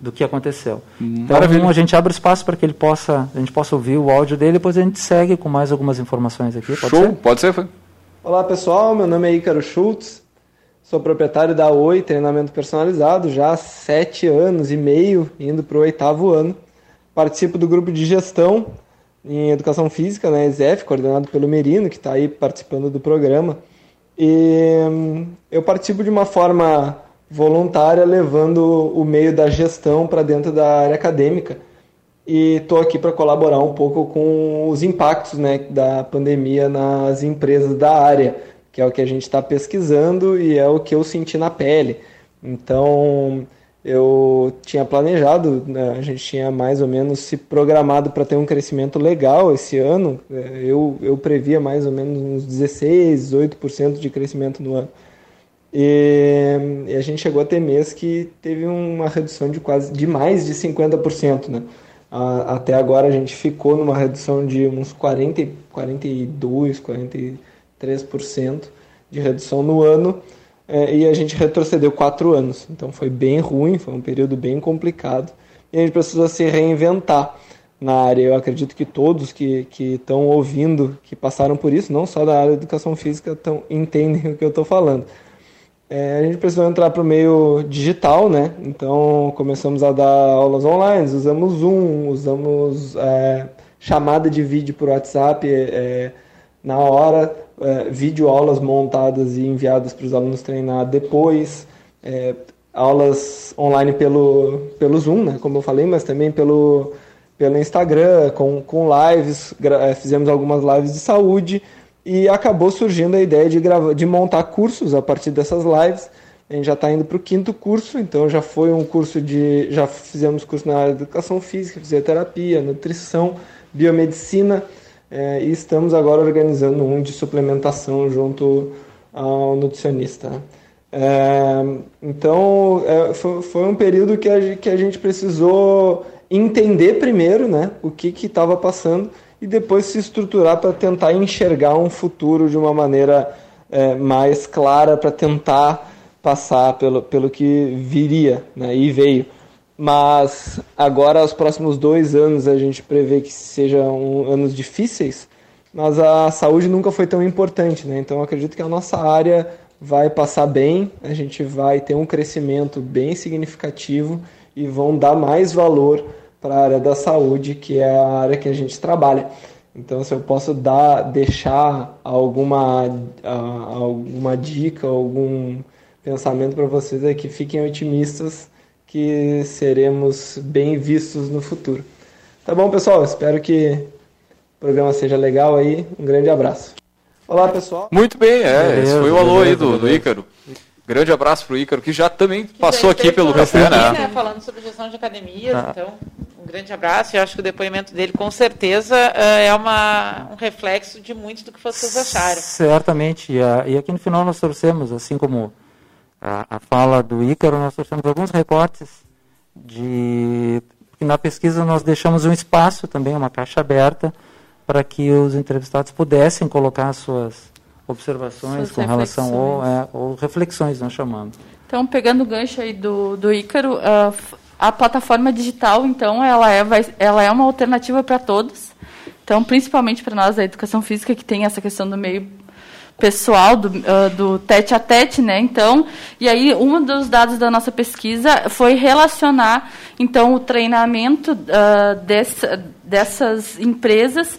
do que aconteceu. Então Maravilha. a gente abre espaço para que ele possa, a gente possa ouvir o áudio dele, depois a gente segue com mais algumas informações aqui. Pode Show, ser? pode ser? Foi. Olá pessoal, meu nome é Ícaro Schultz, sou proprietário da Oi Treinamento Personalizado já há sete anos e meio, indo para o oitavo ano. Participo do grupo de gestão em Educação Física, né, ESEF, coordenado pelo Merino, que está aí participando do programa. E hum, eu participo de uma forma voluntária, levando o meio da gestão para dentro da área acadêmica e estou aqui para colaborar um pouco com os impactos né, da pandemia nas empresas da área, que é o que a gente está pesquisando e é o que eu senti na pele. Então, eu tinha planejado, né, a gente tinha mais ou menos se programado para ter um crescimento legal esse ano. É, Eu, eu previa mais ou menos uns 16, 18% de crescimento no ano. E, e a gente chegou a ter mês que teve uma redução de quase de mais de 50%, né? A- até agora a gente ficou numa redução de uns 40, e- 42, 43% de redução no ano eh, e a gente retrocedeu quatro anos. Então foi bem ruim, foi um período bem complicado e a gente precisou se reinventar na área. Eu acredito que todos que que estão ouvindo, que passaram por isso, não só da área de educação física, tão, entendem o que eu estou falando. É, a gente precisou entrar para o meio digital, né? Então começamos a dar aulas online, usamos Zoom, usamos é, chamada de vídeo por WhatsApp é, na hora, é, vídeo aulas montadas e enviadas para os alunos treinar depois, é, aulas online pelo, pelo Zoom, né? Como eu falei, mas também pelo, pelo Instagram, com, com lives, eh, fizemos algumas lives de saúde e acabou surgindo a ideia de, grava, de montar cursos a partir dessas lives. A gente já está indo para o quinto curso, então já foi um curso de. Já fizemos curso na área de educação física, fisioterapia, nutrição, biomedicina, eh, e estamos agora organizando um de suplementação junto ao nutricionista. né? É, então, é, foi, foi um período que a, que a gente precisou entender primeiro né, o que estava passando e depois se estruturar para tentar enxergar um futuro de uma maneira é, mais clara, para tentar passar pelo, pelo que viria né, e veio. Mas agora, os próximos dois anos, a gente prevê que sejam anos difíceis, mas a saúde nunca foi tão importante, né? Então acredito que a nossa área vai passar bem, a gente vai ter um crescimento bem significativo e vão dar mais valor para a área da saúde, que é a área que a gente trabalha. Então, se eu posso dar, deixar alguma, ah, alguma dica, algum pensamento para vocês é que fiquem otimistas que seremos bem vistos no futuro. Tá bom, pessoal? Espero que o programa seja legal aí. Um grande abraço. Olá, pessoal. Muito bem, é. Beleza, esse foi o alô aí beleza, do, do beleza. Ícaro. Grande abraço pro Ícaro, que já também Que passou aqui pelo café, aqui, né? Falando sobre gestão de academias, Ah. então, um grande abraço. E eu acho que o depoimento dele, com certeza, eh, é uma, um reflexo de muito do que vocês acharam. Certamente, e, e aqui no final nós trouxemos, assim como a, a fala do Ícaro, nós trouxemos alguns recortes de que na pesquisa nós deixamos um espaço também, uma caixa aberta, para que os entrevistados pudessem colocar suas observações Suas com relação ou, reflexões. é, ou reflexões, nós chamamos. Então, pegando o gancho aí do, do Ícaro, ah, a plataforma digital, então, ela é, vai- ela é uma alternativa para todos. Então, principalmente para nós da educação física, que tem essa questão do meio pessoal, do, ah, do tete a tete, né? Então, e aí um dos dados da nossa pesquisa foi relacionar, então, o treinamento ah, dessa- dessas empresas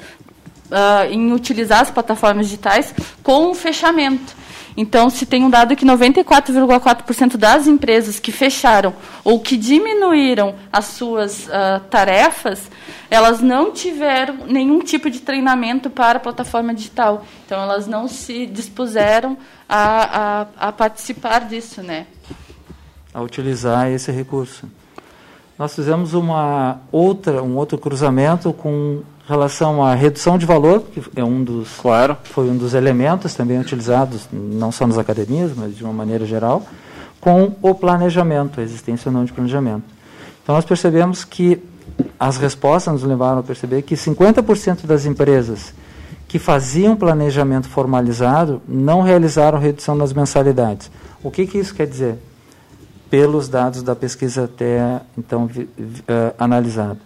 ah, em utilizar as plataformas digitais com o fechamento. Então, se tem um dado que 94,4% das empresas que fecharam ou que diminuíram as suas ah, tarefas, elas não tiveram nenhum tipo de treinamento para a plataforma digital. Então, elas não se dispuseram a, a, a participar disso, né? a utilizar esse recurso. Nós fizemos uma outra, um outro cruzamento com relação à redução de valor, que é um dos, claro. foi um dos elementos também utilizados, não só nas academias, mas de uma maneira geral, com o planejamento, a existência ou não de planejamento. Então nós percebemos que as respostas nos levaram a perceber que 50% das empresas que faziam planejamento formalizado não realizaram redução nas mensalidades. O que, que isso quer dizer? Pelos dados da pesquisa até então vi, vi, uh, analisado.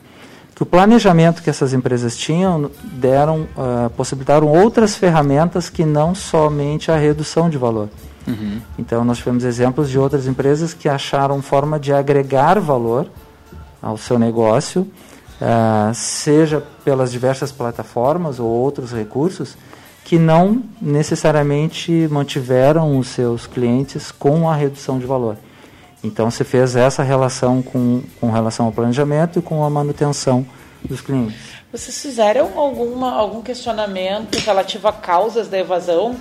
Que o planejamento que essas empresas tinham deram, uh, possibilitaram outras ferramentas que não somente a redução de valor. Uhum. Então, nós tivemos exemplos de outras empresas que acharam forma de agregar valor ao seu negócio, uh, seja pelas diversas plataformas ou outros recursos, que não necessariamente mantiveram os seus clientes com a redução de valor. Então, se fez essa relação com, com relação ao planejamento e com a manutenção dos clientes. Vocês fizeram alguma, algum questionamento relativo a causas da evasão?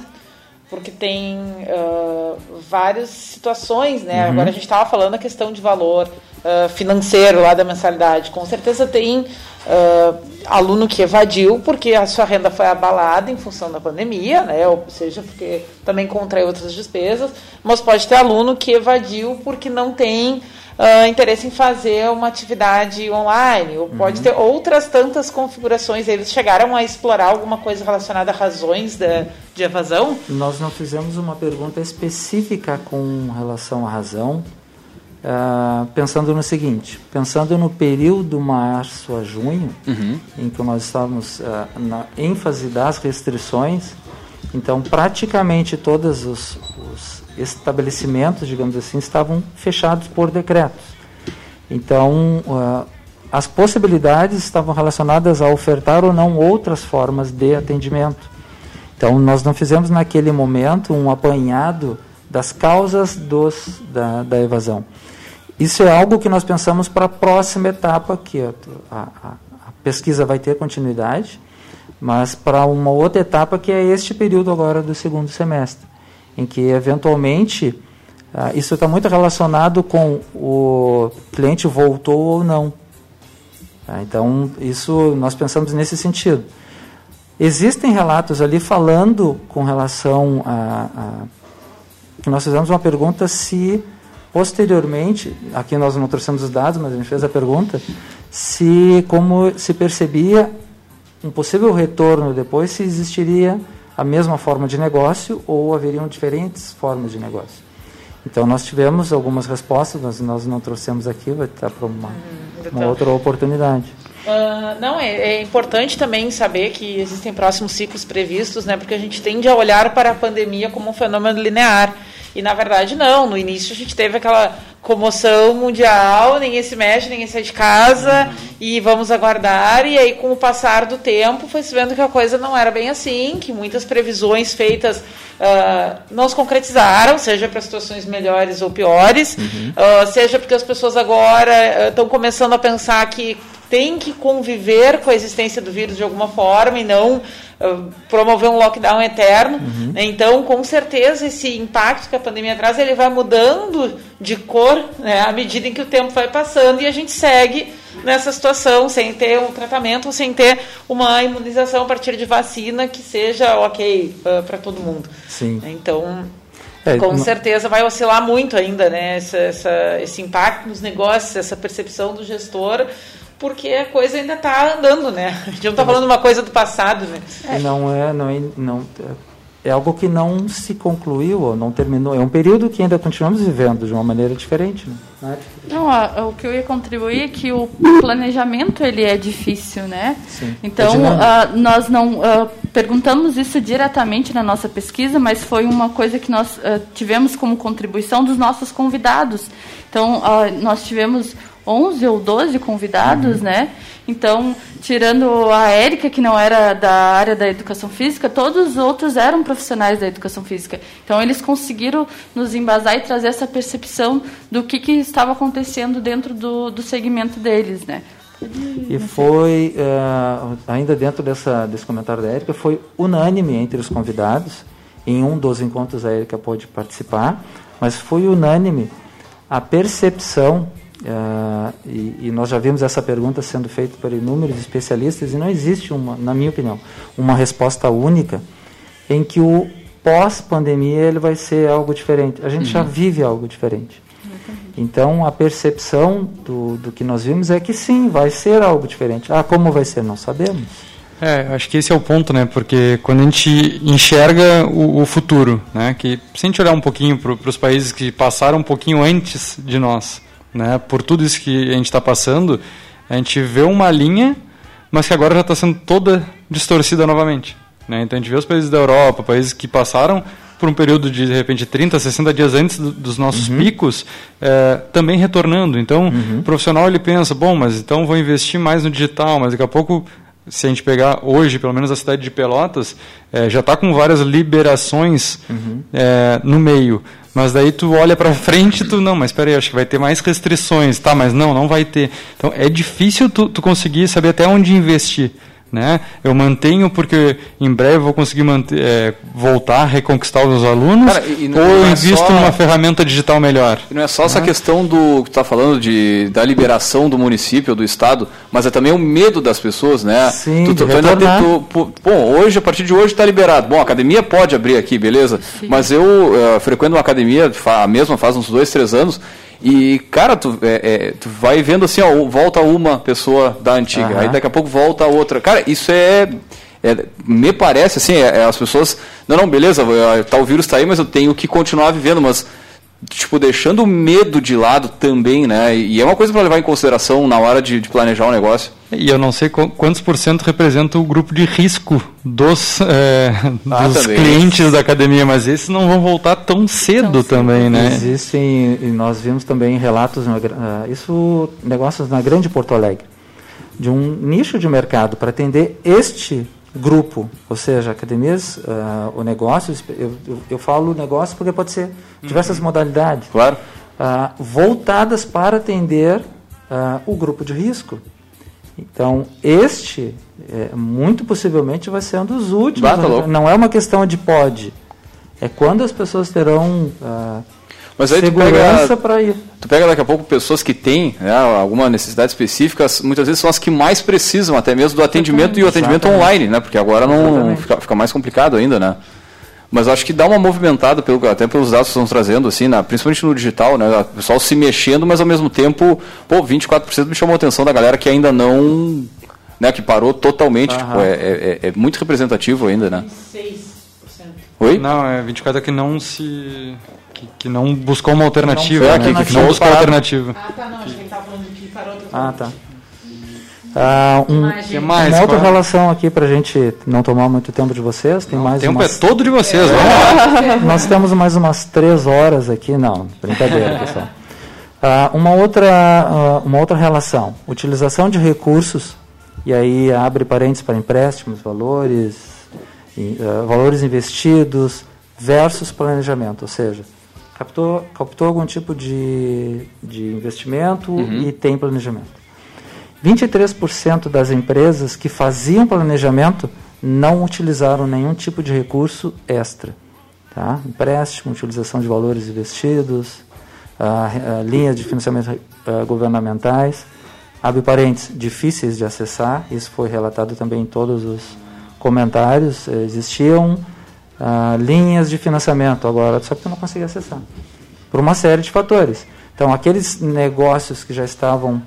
Porque tem uh, várias situações, né? Uhum. Agora a gente estava falando a questão de valor uh, financeiro lá da mensalidade. Com certeza tem uh, aluno que evadiu porque a sua renda foi abalada em função da pandemia, né? Ou seja, porque também contraiu outras despesas. Mas pode ter aluno que evadiu porque não tem uh, interesse em fazer uma atividade online, ou pode Uhum. ter outras tantas configurações. Eles chegaram a explorar alguma coisa relacionada a razões da, de evasão? Nós não fizemos uma pergunta específica com relação à razão, uh, pensando no seguinte: pensando no período março a junho, Uhum. em que nós estávamos uh, na ênfase das restrições, então praticamente todos os, os estabelecimentos, digamos assim, estavam fechados por decretos. Então, uh, as possibilidades estavam relacionadas a ofertar ou não outras formas de atendimento. Então, nós não fizemos naquele momento um apanhado das causas dos, da, da evasão. Isso é algo que nós pensamos para a próxima etapa, que a, a, a pesquisa vai ter continuidade, mas para uma outra etapa que é este período agora do segundo semestre, em que eventualmente ah, isso está muito relacionado com o cliente voltou ou não. Tá? Então isso nós pensamos nesse sentido. Existem relatos ali falando com relação a, a nós fizemos uma pergunta se posteriormente, aqui nós não trouxemos os dados, mas a gente fez a pergunta, se como se percebia um possível retorno depois, se existiria a mesma forma de negócio ou haveriam diferentes formas de negócio. Então nós tivemos algumas respostas, mas nós não trouxemos aqui, vai estar para uma, Hum, uma outra oportunidade. Uh, não, é, é, importante também saber que existem próximos ciclos previstos, né? Porque a gente tende a olhar para a pandemia como um fenômeno linear. E na verdade não. No início a gente teve aquela comoção mundial, ninguém se mexe, ninguém sai de casa uhum. e vamos aguardar. E aí, com o passar do tempo, foi se vendo que a coisa não era bem assim, que muitas previsões feitas uh, não se concretizaram, seja para situações melhores ou piores, uhum. uh, seja porque as pessoas agora estão começando a pensar que tem que conviver com a existência do vírus de alguma forma e não uh, promover um lockdown eterno. Uhum. Então, com certeza, esse impacto que a pandemia traz, ele vai mudando de cor né, à medida em que o tempo vai passando e a gente segue nessa situação sem ter um tratamento sem ter uma imunização a partir de vacina que seja ok uh, para todo mundo. Sim. Então, é, com certeza vai oscilar muito ainda, né? Essa, essa, esse impacto nos negócios, essa percepção do gestor porque a coisa ainda está andando, né? A gente não está falando uma coisa do passado, né? É. Não é, não é, não é algo que não se concluiu ou não terminou. É um período que ainda continuamos vivendo de uma maneira diferente. Né? Não, o que eu ia contribuir é que o planejamento ele é difícil, né? Sim. Então é uh, nós não uh, perguntamos isso diretamente na nossa pesquisa, mas foi uma coisa que nós uh, tivemos como contribuição dos nossos convidados. Então nós tivemos 11 ou 12 convidados, uhum. né? Então, tirando a Érica, que não era da área da educação física, todos os outros eram profissionais da educação física. Então, eles conseguiram nos embasar e trazer essa percepção do que, que estava acontecendo dentro do, do segmento deles, né? E foi, uh, ainda dentro dessa, desse comentário da Érica, foi unânime entre os convidados. Em um dos encontros a Érica pôde participar, mas foi unânime a percepção Uh, e, e, nós já vimos essa pergunta sendo feita por inúmeros especialistas e não existe uma, na minha opinião, uma resposta única em que o pós-pandemia ele vai ser algo diferente. A gente uhum. já vive algo diferente. Então a percepção do, do que nós vimos é que sim, vai ser algo diferente. Ah, como vai ser? Não sabemos. É, acho que esse é o ponto, né? Porque quando a gente enxerga o, o futuro, né? Que se a gente olhar um pouquinho para os países que passaram um pouquinho antes de nós, né? Por tudo isso que a gente está passando, a gente vê uma linha, mas que agora já está sendo toda distorcida novamente. Né? Então a gente vê os países da Europa, países que passaram por um período de, de repente, 30, 60 dias antes do, dos nossos uhum. picos, é, também retornando. Então, uhum. o profissional ele pensa, bom, mas então vou investir mais no digital, mas daqui a pouco se a gente pegar hoje, pelo menos a cidade de Pelotas, é, já está com várias liberações uhum. é, no meio. Mas daí tu olha para frente e tu, não, mas espera aí, acho que vai ter mais restrições. Tá, mas não, não vai ter. Então é difícil tu, tu conseguir saber até onde investir. Né? Eu mantenho porque em breve vou conseguir manter, é, voltar, reconquistar os alunos, Cara, ou eu é invisto só, numa ferramenta digital melhor. Não é só essa questão do que está falando de, da liberação do município, do estado, mas é também o medo das pessoas, né? Sim, tu, tu, tu ainda tem, tu, bom, hoje, a partir de hoje está liberado. Bom, a academia pode abrir aqui, beleza? Sim. Mas eu uh, frequento uma academia, a mesma faz uns dois, três anos, e, cara, tu, é, é, tu vai vendo assim, ó, volta uma pessoa da antiga, uhum. aí daqui a pouco volta outra. Cara, isso é. é me parece assim, é, é as pessoas. Não, não, beleza, tá, o vírus está aí, mas eu tenho que continuar vivendo, mas tipo, deixando o medo de lado também, né? E é uma coisa para levar em consideração na hora de, de, planejar um negócio. E eu não sei quantos por cento representa o grupo de risco dos, é, ah, dos clientes da academia, mas esses não vão voltar tão cedo tão também, né? Existem, e nós vimos também relatos, uh, isso, negócios na grande Porto Alegre, de um nicho de mercado para atender este grupo, ou seja, academias, uh, o negócio, eu, eu, eu, falo negócio porque pode ser diversas uhum. modalidades. Claro. Uh, voltadas para atender uh, o grupo de risco. Então, este, é, muito possivelmente, vai ser um dos últimos. Bah, tá louco. não é uma questão de pode. É quando as pessoas terão ah, Mas aí tu segurança pega, para tu pega daqui a pouco pessoas que têm né, alguma necessidade específica, muitas vezes são as que mais precisam até mesmo do atendimento e o atendimento Exatamente. online, né? Porque agora não Exatamente. fica, fica mais complicado ainda, né? Mas acho que dá uma movimentada, pelo, até pelos dados que estão trazendo, assim, na- principalmente no digital, né? O pessoal se mexendo, mas ao mesmo tempo, pô, 24% me chamou a atenção da galera que ainda não. Né, que parou totalmente. Tipo, é, é- é muito representativo ainda, né? Oi? Não, é 24 que não se. Que, que não buscou uma alternativa. Não né? que, não buscou Parado. alternativa. Ah, tá, não, achei que ele tava falando de que parou outro Ah, tá. Ah, um- mais, uma outra qual é? relação aqui para a gente não tomar muito tempo de vocês. Tem mais O tempo umas... é todo de vocês, vamos lá. Nós temos mais umas três horas aqui, não, brincadeira, pessoal. Ah, uma, outra, ah, uma outra relação, utilização de recursos, e aí abre parênteses para empréstimos, valores, ah, valores investidos versus planejamento, ou seja, captou, captou algum tipo de, de investimento e tem planejamento. 23% das empresas que faziam planejamento não utilizaram nenhum tipo de recurso extra. Tá? Empréstimo, utilização de valores investidos, ah, ah, linhas de financiamento ah, governamentais, abre parênteses, difíceis de acessar, isso foi relatado também em todos os comentários, eh, existiam ah, linhas de financiamento agora, só que eu não conseguia acessar, por uma série de fatores. Então, aqueles negócios que já estavam,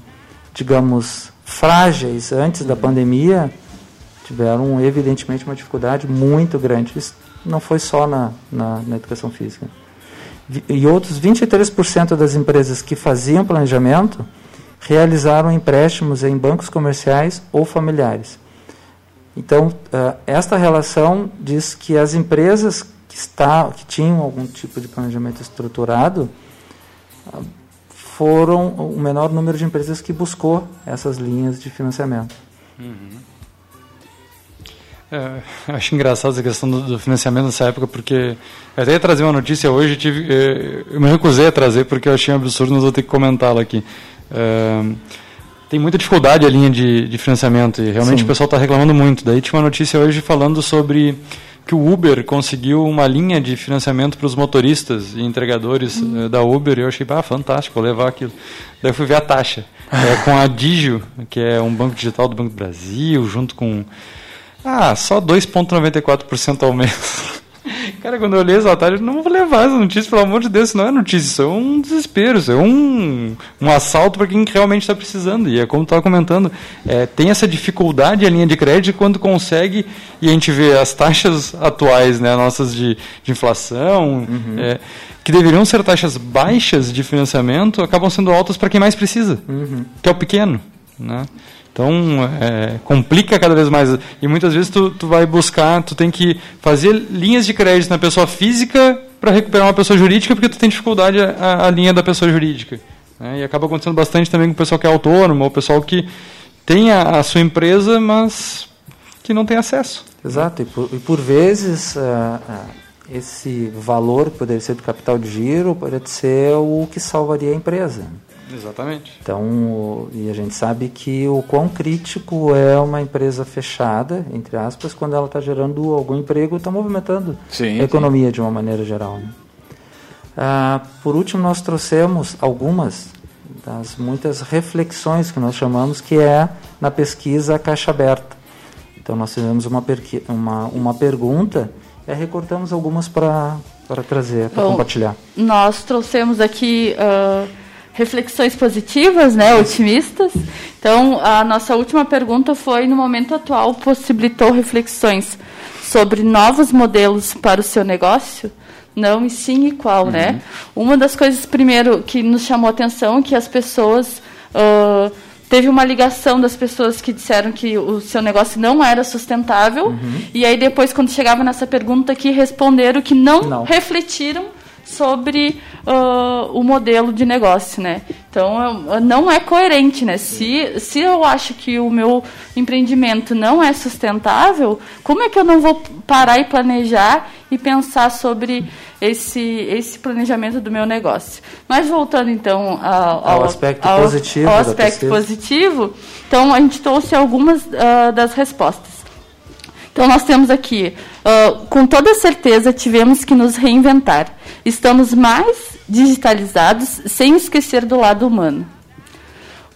digamos, frágeis antes da pandemia, tiveram evidentemente uma dificuldade muito grande. Isso não foi só na, na, na educação física. E outros 23% das empresas que faziam planejamento realizaram empréstimos em bancos comerciais ou familiares. Então, ah, esta relação diz que as empresas que, está, que tinham algum tipo de planejamento estruturado ah, foram o menor número de empresas que buscou essas linhas de financiamento. É, eu acho engraçado essa questão do, do financiamento nessa época, porque eu até ia trazer uma notícia hoje, eu tive, eh, eu me recusei a trazer porque eu achei um absurdo, mas vou ter que comentá-la aqui. É, tem muita dificuldade a linha de, de financiamento e realmente Sim. o pessoal está reclamando muito. Daí tinha uma notícia hoje falando sobre que o Uber conseguiu uma linha de financiamento para os motoristas e entregadores eh, da Uber e eu achei, ah, fantástico, vou levar aquilo. Daí eu fui ver a taxa. É, com a Digio, que é um banco digital do Banco do Brasil, junto com ah, só 2,94% ao mês. Cara, quando eu olhei tarde, eu não vou levar essa notícia, pelo amor de Deus, isso não é notícia, isso é um desespero, isso é um, um assalto para quem realmente está precisando. E é como estava comentando, é, tem essa dificuldade a linha de crédito quando consegue, e a gente vê as taxas atuais, né, nossas de, de inflação, é, que deveriam ser taxas baixas de financiamento, acabam sendo altas para quem mais precisa, que é o pequeno. Né? Então, é, complica cada vez mais. E muitas vezes tu, tu vai buscar, tu tem que fazer linhas de crédito na pessoa física para recuperar uma pessoa jurídica, porque tu tem dificuldade a, a linha da pessoa jurídica. né? E acaba acontecendo bastante também com o pessoal que é autônomo, ou o pessoal que tem a, a sua empresa, mas que não tem acesso. Exato, e por, e por vezes ah, ah, esse valor poderia ser do capital de giro pode ser o que salvaria a empresa. Exatamente. Então, e a gente sabe que o quão crítico é uma empresa fechada, entre aspas, quando ela está gerando algum emprego, está movimentando Sim, a economia de uma maneira geral. né? Ah, por último, nós trouxemos algumas das muitas reflexões que nós chamamos, que é na pesquisa Caixa Aberta. Então, nós fizemos uma, uma, uma pergunta e recortamos algumas para trazer, para compartilhar. Nós trouxemos aqui ah, reflexões positivas, né, otimistas. Então, a nossa última pergunta foi, no momento atual, possibilitou reflexões sobre novos modelos para o seu negócio? Não e sim e qual, né? Uma das coisas, primeiro, que nos chamou a atenção, que as pessoas... ah, teve uma ligação das pessoas que disseram que o seu negócio não era sustentável. E aí, depois, quando chegava nessa pergunta aqui, responderam que não, Não. refletiram sobre uh, o modelo de negócio, né? Então, não é coerente, né? Se, se eu acho que o meu empreendimento não é sustentável, como é que eu não vou parar e planejar e pensar sobre esse, esse planejamento do meu negócio? Mas voltando, então, ao, ao aspecto ao, positivo. Ao aspecto positivo, então, a gente trouxe algumas uh, das respostas. Então, nós temos aqui, uh, com toda certeza, tivemos que nos reinventar. Estamos mais digitalizados, sem esquecer do lado humano.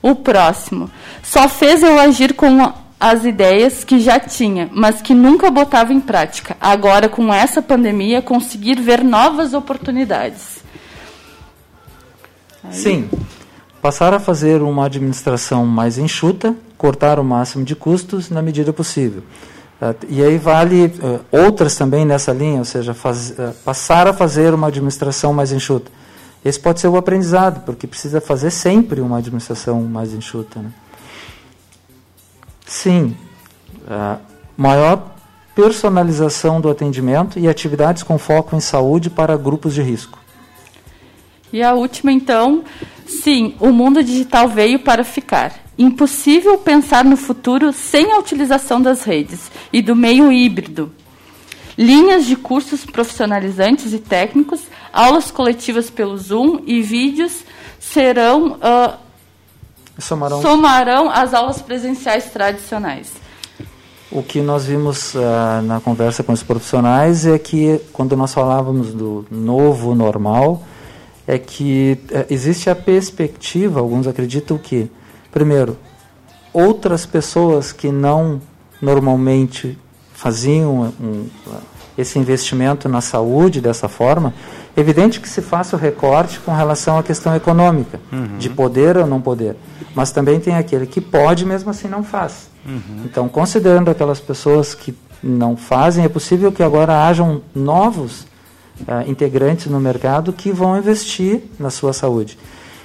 O próximo. Só fez eu agir com as ideias que já tinha, mas que nunca botava em prática. Agora, com essa pandemia, conseguir ver novas oportunidades. Aí. Sim. Passar a fazer uma administração mais enxuta, cortar o máximo de custos na medida possível. Uh, e aí vale uh, outras também nessa linha, ou seja, faz, uh, passar a fazer uma administração mais enxuta. Esse pode ser o aprendizado, porque precisa fazer sempre uma administração mais enxuta. Né? Sim, maior personalização do atendimento e atividades com foco em saúde para grupos de risco. E a última, então, sim, o mundo digital veio para ficar impossível pensar no futuro sem a utilização das redes e do meio híbrido. Linhas de cursos profissionalizantes e técnicos, aulas coletivas pelo Zoom e vídeos serão uh, somarão. somarão as aulas presenciais tradicionais. O que nós vimos uh, na conversa com os profissionais é que, quando nós falávamos do novo normal, é que uh, existe a perspectiva, alguns acreditam que Primeiro, outras pessoas que não normalmente faziam um, esse investimento na saúde dessa forma, evidente que se faça o recorte com relação à questão econômica, uhum. de poder ou não poder. Mas também tem aquele que pode, mesmo assim não faz. Uhum. Então, considerando aquelas pessoas que não fazem, é possível que agora hajam novos uh, integrantes no mercado que vão investir na sua saúde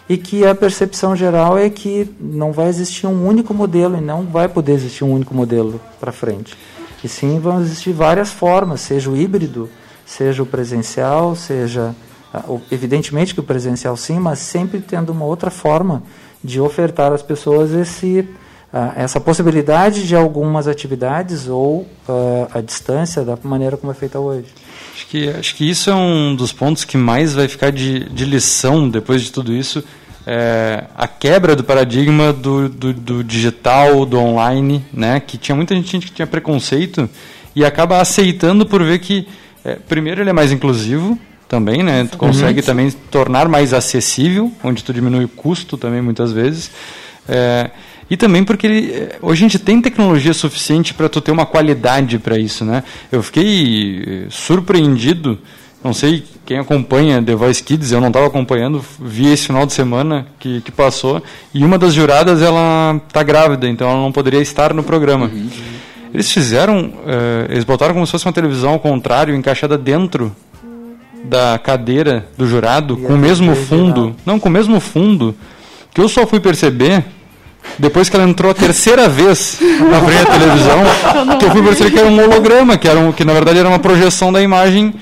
e que a percepção geral é que não vai existir um único modelo e não vai poder existir um único modelo para frente. E sim vão existir várias formas, seja o híbrido, seja o presencial, seja ah, evidentemente que o presencial sim, mas sempre tendo uma outra forma de ofertar às pessoas esse uh, essa possibilidade de algumas atividades ou uh, a distância da maneira como é feita hoje. Acho que, acho que isso é um dos pontos que mais vai ficar de, de lição depois de tudo isso. É, a quebra do paradigma do, do, do, digital, do online, né? que tinha muita gente que tinha preconceito e acaba aceitando por ver que, é, primeiro, ele é mais inclusivo também, né? tu consegue uhum. também tornar mais acessível, onde tu diminui o custo também muitas vezes. É, e também porque ele, eh, hoje a gente tem tecnologia suficiente para tu ter uma qualidade para isso, né? Eu fiquei eh, surpreendido, não sei quem acompanha The Voice Kids, eu não estava acompanhando, vi esse final de semana que, que passou, e uma das juradas ela está grávida, então ela não poderia estar no programa. Uhum. Eles fizeram, uh, eles botaram como se fosse uma televisão ao contrário, encaixada dentro da cadeira do jurado, e com o mesmo fundo, não, com o mesmo fundo, que eu só fui perceber depois que ela entrou a terceira vez na frente da televisão, que eu fui perceber que era um holograma, que, era um, que na verdade era uma projeção da imagem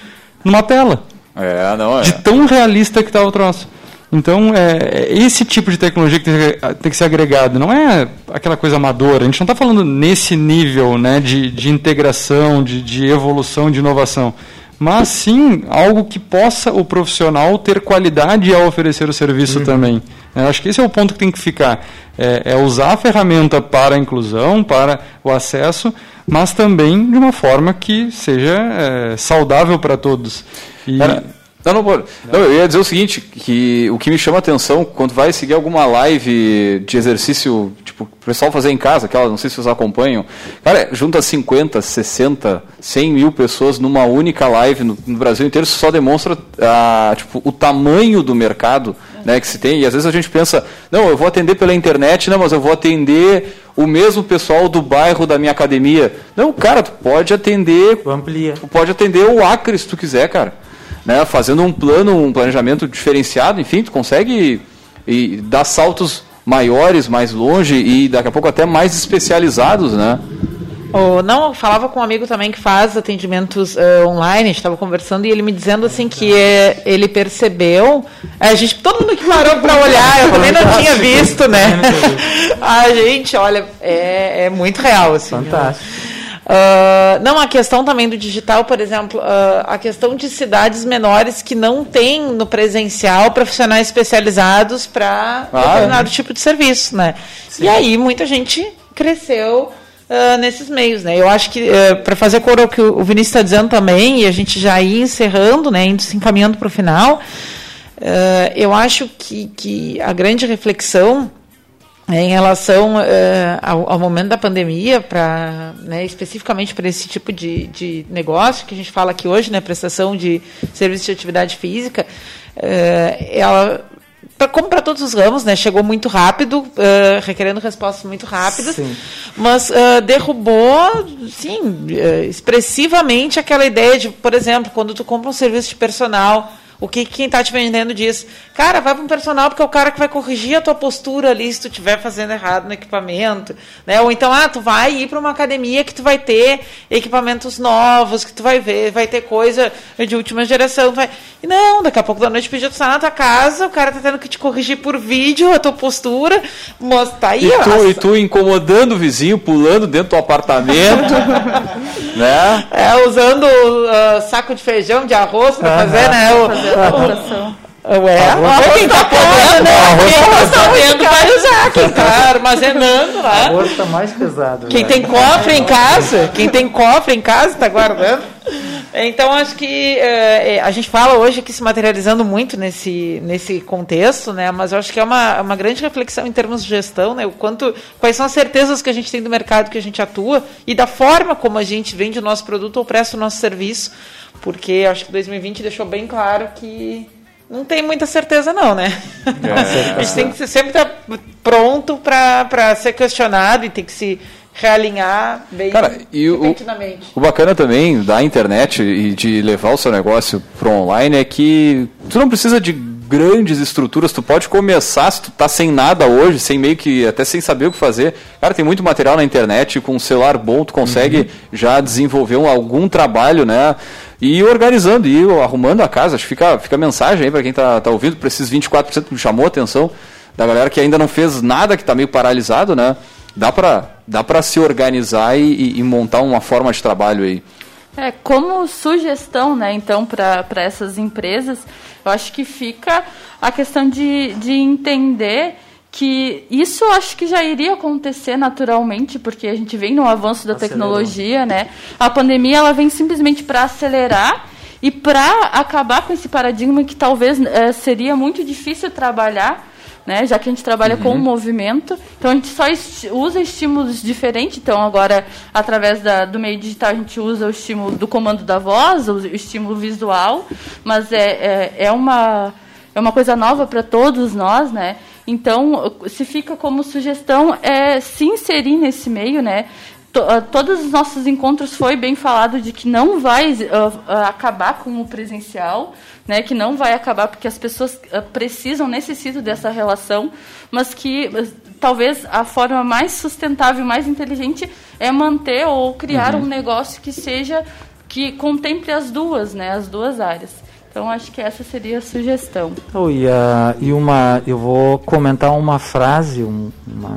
numa tela. É, não é. De tão realista que estava o troço. Então, é, é, esse tipo de tecnologia que tem, tem, que ser agregado. Não é aquela coisa amadora. A gente não está falando nesse nível né, de, de integração, de, de evolução, de inovação mas sim algo que possa o profissional ter qualidade ao oferecer o serviço uhum. também. Eu acho que esse é o ponto que tem que ficar. É, é, usar a ferramenta para a inclusão, para o acesso, mas também de uma forma que seja é, saudável para todos. E... Não, não, não, eu ia dizer o seguinte, que o que me chama a atenção, quando vai seguir alguma live de exercício, tipo, o pessoal fazer em casa, aquela, não sei se vocês acompanham, cara, junta 50, 60, 100 mil pessoas numa única live no, no Brasil inteiro, isso só demonstra ah, tipo, o tamanho do mercado né, que se tem, e às vezes a gente pensa, não, eu vou atender pela internet, não, mas eu vou atender o mesmo pessoal do bairro da minha academia. Não, cara, tu pode atender, Amplia. Tu pode atender o Acre se tu quiser, cara né, fazendo um plano, um planejamento diferenciado, enfim, tu consegue e dar saltos maiores, mais longe e daqui a pouco até mais especializados, né? Oh, não, eu falava com um amigo também que faz atendimentos uh, online, a gente estava conversando e ele me dizendo assim que é, ele percebeu, a gente, todo mundo que parou para olhar, eu também não tinha visto, né? a gente, olha, é, é muito real, assim. Fantástico. Uh, não, a questão também do digital, por exemplo, uh, a questão de cidades menores que não têm no presencial profissionais especializados para Ah, determinado é. tipo de serviço, né? E aí muita gente cresceu uh, nesses meios, né? Eu acho que para fazer cor ao que o Vinícius está dizendo também e a gente já ir encerrando, né, indo se encaminhando para o final, uh, eu acho que, que a grande reflexão é, em relação eh, ao, ao momento da pandemia, para né, especificamente para esse tipo de, de negócio que a gente fala aqui hoje, né, prestação de serviço de atividade física, eh, ela, pra, como para todos os ramos, né, chegou muito rápido, eh, requerendo respostas muito rápidas, Sim. mas eh, derrubou, sim, eh, expressivamente aquela ideia de, por exemplo, quando tu compra um serviço de personal, o que quem está te vendendo diz? Cara, vai para um personal porque é o cara que vai corrigir a tua postura ali se tu estiver fazendo errado no equipamento, né? Ou então, ah, tu vai ir para uma academia que tu vai ter equipamentos novos, que tu vai ver, vai ter coisa de última geração, tu vai... E não, daqui a pouco da noite pedir tu tá na tua casa, o cara tá tendo que te corrigir por vídeo a tua postura, mas tá aí, E ó. tu, e tu incomodando o vizinho, pulando dentro do apartamento, né? É, usando ah, saco de feijão, de arroz para fazer, né? O, Fazer a adaptação. Ué, Arroz quem tá podendo, né? Quem tá podendo vai usar, quem tá armazenando lá. arroz está mais pesado. Quem né? tem cofre em casa, quem tem cofre em casa está guardando. Então acho que eh, a gente fala hoje aqui se materializando muito nesse, nesse contexto, né? Mas eu acho que é uma, uma grande reflexão em termos de gestão, né? O quanto, quais são as certezas que a gente tem do mercado que a gente atua e da forma como a gente vende o nosso produto ou presta o nosso serviço, porque acho que 2020 deixou bem claro que não tem muita certeza não, né? a gente tem que sempre estar pronto para ser questionado e tem que se realinhar bem Cara, e o, o bacana também da internet e de levar o seu negócio pro online é que tu não precisa de grandes estruturas, tu pode começar, se tu tá sem nada hoje, sem meio que, até sem saber o que fazer, cara, tem muito material na internet, com um celular bom, tu consegue já desenvolver um- algum trabalho, né, e ir organizando, e ir arrumando a casa, acho que fica, fica a mensagem aí para quem tá, tá ouvindo, para esses 24% que chamou a atenção da galera que ainda não fez nada, que tá meio paralisado, né, dá pra, dá pra se organizar e, e- montar uma forma de trabalho aí. É, como sugestão, né, então, para essas empresas, eu acho que fica a questão de, de entender que isso eu acho que já iria acontecer naturalmente, porque a gente vem no avanço da Acelerou. tecnologia, né? A pandemia ela vem simplesmente para acelerar e para acabar com esse paradigma que talvez eh, seria muito difícil trabalhar, né? Já que a gente trabalha com o movimento, então a gente só esti- usa estímulos diferentes. Então agora através da- do meio digital a gente usa o estímulo do comando da voz, o, estímulo visual, mas é, é, é uma é uma coisa nova para todos nós, né? Então, se fica como sugestão é se inserir nesse meio, né? Ah, todos os nossos encontros foi bem falado de que não vai ah, acabar com o presencial, né? Que não vai acabar porque as pessoas ah, precisam, necessitam dessa relação, mas que talvez a forma mais sustentável, mais inteligente é manter ou criar Uhum. um negócio que seja que contemple as duas, né? As duas áreas. Então acho que essa seria a sugestão. Oh, e, a- e uma, eu vou comentar uma frase, um- uma,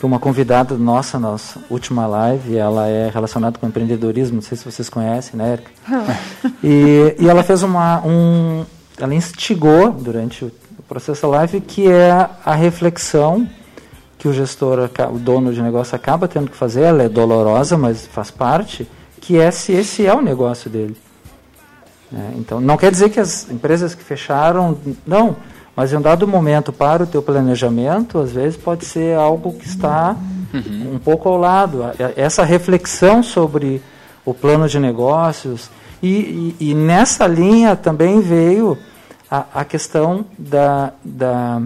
que uma convidada nossa, nossa última live, ela é relacionada com empreendedorismo, não sei se vocês conhecem, né, Erika? E, e ela fez uma, um, ela instigou durante o processo da live que é a reflexão que o gestor, o dono de negócio acaba tendo que fazer, ela é dolorosa, mas faz parte, que é se esse é o negócio dele. né? Então, não quer dizer que as empresas que fecharam, não, mas em um dado momento para o teu planejamento, às vezes pode ser algo que está um pouco ao lado. Essa reflexão sobre o plano de negócios e, e- e nessa linha também veio a, a questão da, da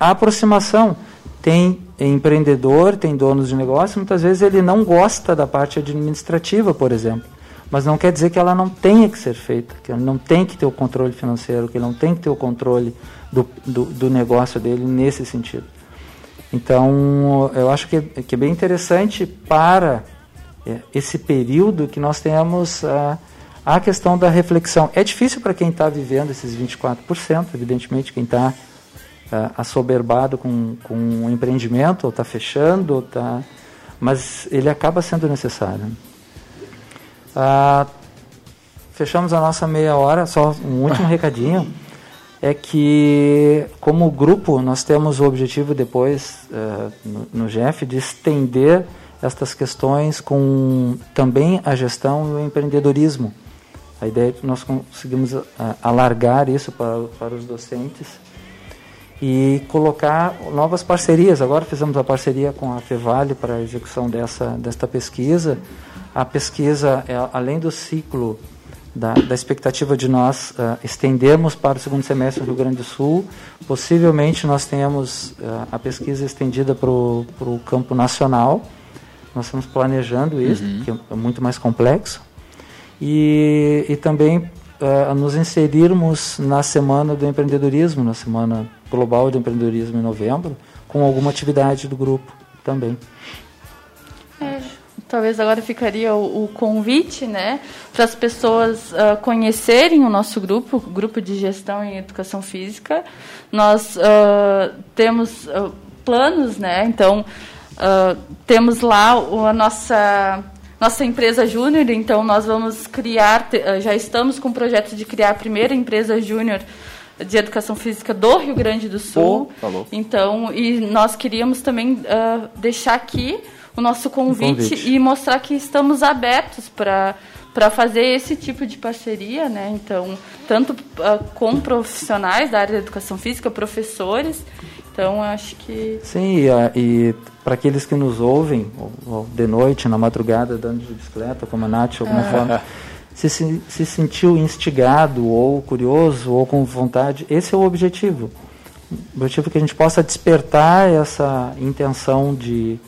aproximação. Tem empreendedor, tem donos de negócio, muitas vezes ele não gosta da parte administrativa, por exemplo. Mas não quer dizer que ela não tenha que ser feita, que ele não tem que ter o controle financeiro, que ele não tem que ter o controle do, do, do negócio dele nesse sentido. Então, eu acho que, que é bem interessante para é, esse período que nós tenhamos a, a questão da reflexão. É difícil para quem está vivendo esses 24%, evidentemente, quem está uh, assoberbado com, com um empreendimento, ou está fechando, ou tá, mas ele acaba sendo necessário. Uh, fechamos a nossa meia hora, só um último recadinho é que, como grupo, nós temos o objetivo depois, uh, no, GEF, de estender estas questões com também a gestão e o empreendedorismo. A ideia é que nós conseguimos uh, alargar isso para, para os docentes e colocar novas parcerias. Agora fizemos a parceria com a Fevale para a execução dessa, desta pesquisa. A pesquisa, é, além do ciclo da, da expectativa de nós uh, estendermos para o segundo semestre do Rio Grande do Sul. Possivelmente nós tenhamos uh, a pesquisa estendida para o campo nacional. Nós estamos planejando isso, uhum. que é muito mais complexo. E, e também uh, nos inserirmos na Semana do Empreendedorismo, na Semana Global do Empreendedorismo em novembro, com alguma atividade do grupo também. Talvez agora ficaria o, o convite, né, para as pessoas uh, conhecerem o nosso grupo, o grupo de gestão em educação física. Nós uh, temos uh, planos, né, então temos lá a nossa nossa empresa júnior, então nós vamos criar, já estamos com o projeto de criar a primeira empresa júnior de educação física do Rio Grande do Sul. Oh, então, e nós queríamos também deixar aqui o nosso convite, convite. e mostrar que estamos abertos para para fazer esse tipo de parceria, né? Então, tanto uh, com profissionais da área da educação física, professores. Então, acho que sim. E, uh, e para aqueles que nos ouvem ou, ou de noite, na madrugada, dando de bicicleta, como a Nath, de alguma ah. forma, se, se, se sentiu instigado ou curioso ou com vontade, esse é o objetivo. O objetivo é que a gente possa despertar essa intenção de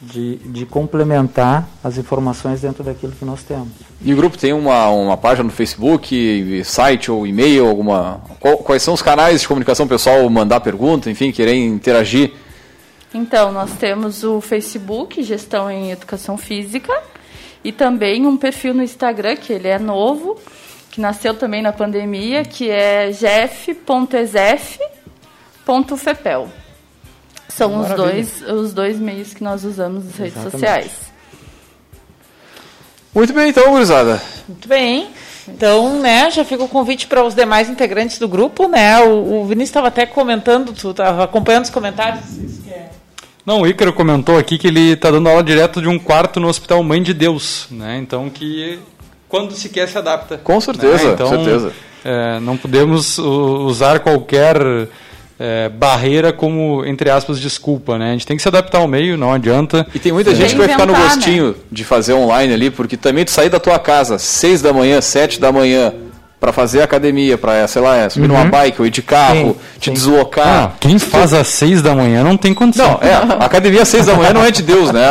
de, de complementar as informações dentro daquilo que nós temos. E o grupo tem uma, uma página no Facebook, site ou e-mail, alguma. quais são os canais de comunicação pessoal mandar pergunta, enfim, querer interagir? Então, nós temos o Facebook, Gestão em Educação Física, e também um perfil no Instagram, que ele é novo, que nasceu também na pandemia, que é jef.exef.fepel. São os dois, os dois meios que nós usamos nas redes sociais. Muito bem, então, gurizada. Muito bem. Então, né, já fica o convite para os demais integrantes do grupo, né? O, o Vinícius estava até comentando, tu estava acompanhando os comentários. Não, o Ícaro comentou aqui que ele está dando aula direto de um quarto no Hospital Mãe de Deus, né? Então que quando se quer se adapta. Com certeza, né? então, certeza. É, não podemos usar qualquer é, barreira como, entre aspas, desculpa, né? A gente tem que se adaptar ao meio, não adianta. E tem muita gente que vai ficar no gostinho né? de fazer online ali, porque também tu sair da tua casa seis da manhã, sete da manhã, para fazer academia, para sei lá, é, subir uhum. numa bike ou ir de carro, sim, te sim. deslocar. Ah, quem faz às seis da manhã não tem condição. Não, é, a academia às seis da manhã não é de Deus, né?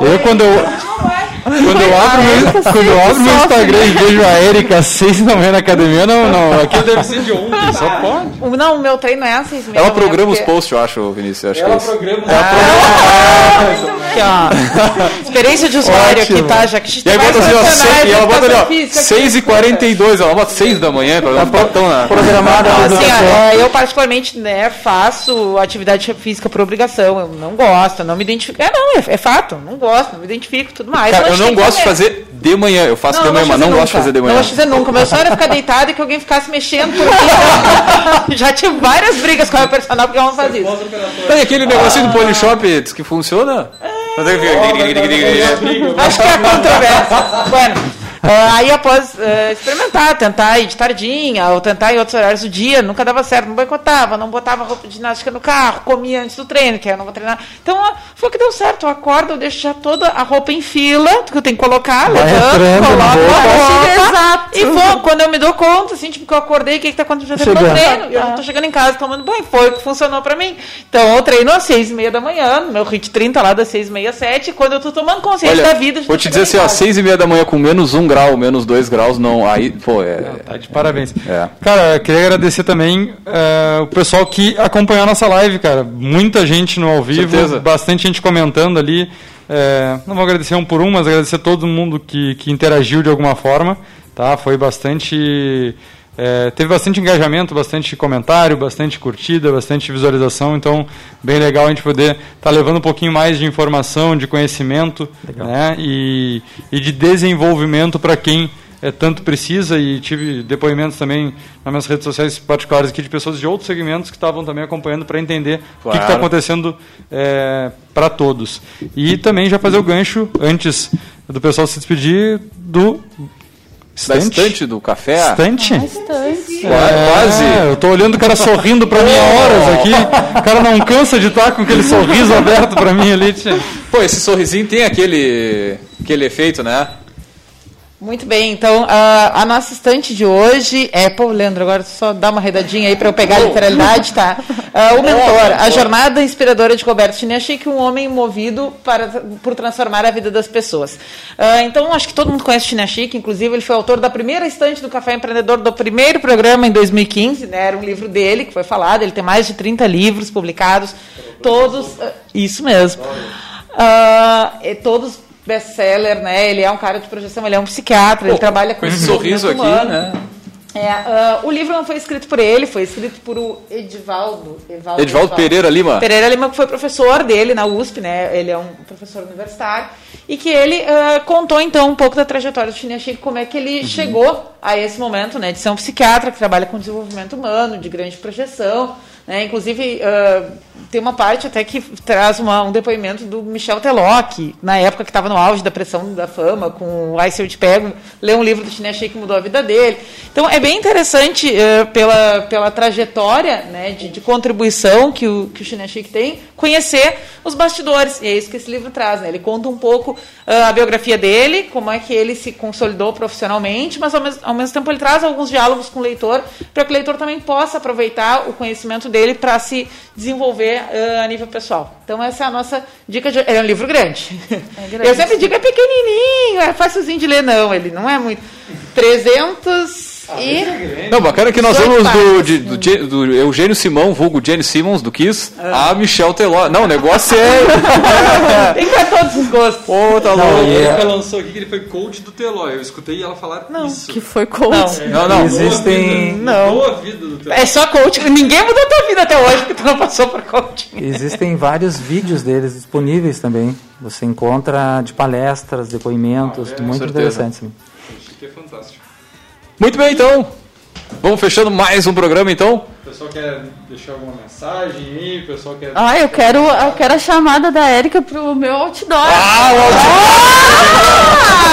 eu quando eu quando eu abro, meu, quando eu abro meu Instagram e vejo a Erika às seis da manhã na academia, não, não, aquilo deve ser de ontem, só pode. Não, o meu treino é às seis Ela programa porque... os posts, eu acho, Vinícius. Acho Ela que é programa ah, aqui, ó. Experiência de usuário Ótimo. aqui, tá? Já que a gente e aí bota assim, ó, seis, e ela bota ali, ó, 6 e 42 ela bota 6 da manhã, pra ela ficar tão na... Programada. Assim, ó, eu particularmente, né, faço atividade física por obrigação, eu não gosto, não me identifico. É, não, é, é fato, não gosto, não me identifico, tudo mais. Cara, eu não gosto de fazer de manhã. Eu faço não, de manhã, mas não nunca. gosto de fazer de manhã. Não gosto de fazer nunca. Meu sonho era ficar deitado e que alguém ficasse mexendo por aqui. Já tive várias brigas com a minha personal porque ela não faz isso. Tem aquele negocinho ah. do Polishop que funciona? É. Acho que é a controvérsia. bueno. Uh, aí após uh, experimentar, tentar ir de tardinha, ou tentar em outros horários do dia, nunca dava certo, não boicotava, não botava roupa de ginástica no carro, comia antes do treino, que eu não vou treinar. Então, uh, foi que deu certo, eu acordo, eu deixo já toda a roupa em fila, que eu tenho que colocar, levanto, coloco a roupa. Exato E foi, quando eu me dou conta, assim, tipo, que eu acordei, o que, que tá acontecendo? Eu Chegando. treino. Eu já tô chegando em casa tomando banho. Foi o que funcionou pra mim. Então eu treino às seis e meia da manhã, no meu HIT 30 lá das seis e meia, sete. Quando eu tô tomando consciência da vida, vou te dizer assim, ó, casa. seis e meia da manhã com menos um grau, menos dois graus, não, aí, pô, é... Tá de parabéns. É. Cara, eu queria agradecer também eh, o pessoal que acompanhou a nossa live, cara. Muita gente no ao vivo, Certeza. bastante gente comentando ali. Eh, não vou agradecer um por um, mas agradecer a todo mundo que, que interagiu de alguma forma. Tá? Foi bastante. Eh, teve bastante engajamento, bastante comentário, bastante curtida, bastante visualização. Então, bem legal a gente poder estar levando um pouquinho mais de informação, de conhecimento né? e, e de desenvolvimento para quem é, tanto precisa e tive depoimentos também nas minhas redes sociais particulares aqui de pessoas de outros segmentos que estavam também acompanhando para entender o que está Claro. acontecendo para todos. E também já fazer o gancho, antes do pessoal se despedir, do Da estante do café? Estante? Bastante. É, quase. Eu tô olhando o cara sorrindo para mim há horas aqui. O cara não cansa de estar com aquele sorriso aberto para mim ali. Pô, esse sorrisinho tem aquele, aquele efeito, né? Muito bem, então a, a nossa estante de hoje é. Pô, Leandro, agora só dá uma redadinha aí para eu pegar a literalidade, tá? Ah, o mentor, a jornada inspiradora de Roberto Chinachique, um homem movido para, por transformar a vida das pessoas. Ah, então, acho que todo mundo conhece Chinachique, inclusive ele foi autor da primeira estante do Café Empreendedor, do primeiro programa em 2015, né? Era um livro dele que foi falado, ele tem mais de 30 livros publicados, todos. ah, isso mesmo. E todos best-seller, né? Ele é um cara de projeção, ele é um psiquiatra, ele trabalha com, Com esse desenvolvimento sorriso aqui, humano. né? É, ah, o livro não foi escrito por ele, foi escrito por o Edivaldo. Evaldo, Edivaldo Pereira Lima. Pereira Lima, que foi professor dele na USP, né? Ele é um professor universitário. E que ele ah, contou, então, um pouco da trajetória do Chinachique, como é que Uhum. ele chegou a esse momento, né? De ser um psiquiatra que trabalha com desenvolvimento humano, de grande projeção. Né? Inclusive, ah, tem uma parte até que traz uma- um depoimento do Michel Teló, que na época que estava no auge da pressão da fama, com o Ai Se Eu Te Pego, leu um livro do Chinachique que mudou a vida dele. Então, é bem interessante eh, pela, pela trajetória né, de, de contribuição que o, que o tem, conhecer os bastidores. E é isso que esse livro traz. Né? Ele conta um pouco ah, a biografia dele, como é que ele se consolidou profissionalmente, mas ao mesmo, ao mesmo tempo ele traz alguns diálogos com o leitor, para que o leitor também possa aproveitar o conhecimento dele para se desenvolver ah, a nível pessoal. Então, essa é a nossa dica. De, é um livro grande. grande. Eu sempre digo é pequenininho, é facilzinho de ler, não. Ele não é muito. 300 e. Não, bacana que nós 18 vamos do, de- do, do Eugênio Simão, vulgo Jenny Simmons, do Kiss, a Michel Teló. Não, o negócio é... Tem para todos os gostos. Pô, tá Não, louco. e ela lançou aqui que ele foi coach do Teló. Eu escutei ela falar isso. Que foi coach. Não, não. Existem, Mudou a vida do Teló. É só coaching. Ninguém mudou a tua vida até hoje porque tu não passou por coaching. existem vários vídeos deles disponíveis também. Você encontra de palestras, depoimentos, Ah, é, muito certeza. interessantes. Que é fantástico. Muito bem, então. Vamos fechando mais um programa, então. O pessoal quer deixar alguma mensagem aí? O pessoal quer. Ah, eu quero, eu quero a chamada da Érica pro meu outdoor. Ah,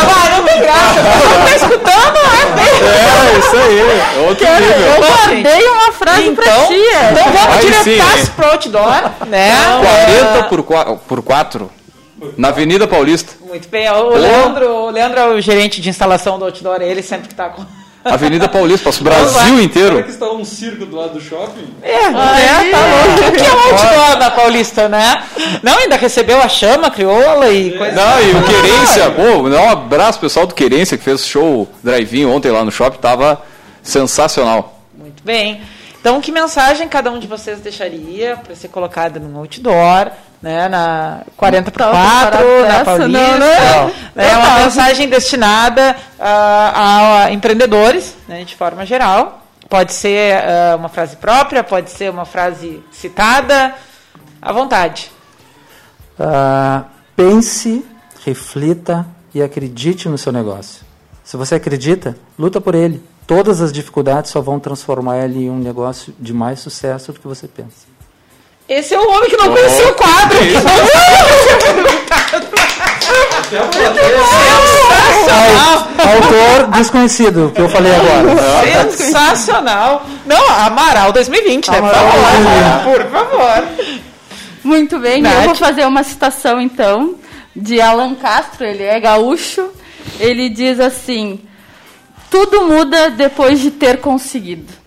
Ah, vai, não tem graça. Não tá escutando, é? É, isso aí. Outro Quero- nível. eu guardei uma frase pra Então, ti. Érica. então vamos Aí sim, diretar hein? pro outdoor, né? 40 por, qua- por 4 na Avenida Paulista. Muito bem. O Leandro, o Leandro é o gerente de instalação do outdoor, ele sempre que tá com. Avenida Paulista, para o Brasil inteiro. Será que está um circo do lado do shopping? É, é, tá louco. O que é o outdoor na Paulista, né? Não, ainda recebeu a chama, crioula e coisa. Não, e o Querência, pô, dá um abraço pro pessoal do Querência que fez show drive-in ontem lá no shopping, tava sensacional. Muito bem. Então, que mensagem cada um de vocês deixaria para ser colocada num outdoor, né, na 40 por Tá 4, preparado na? Paulista? Não, não. É Não, uma não. mensagem destinada ah, a empreendedores, né, de forma geral. Pode ser ah, uma frase própria, pode ser uma frase citada, à vontade. Ah, pense, reflita e acredite no seu negócio. Se você acredita, luta por ele. Todas as dificuldades só vão transformar ele em um negócio de mais sucesso do que você pensa. Esse é o homem que não conhecia o quadro. Sensacional. Autor desconhecido, que eu falei agora. Sensacional. Não, Amaral 2020, né? Por Amaral favor. Por favor. Muito bem, Nath. eu vou fazer uma citação então de Alan Castro, ele é gaúcho. Ele diz assim: tudo muda depois de ter conseguido.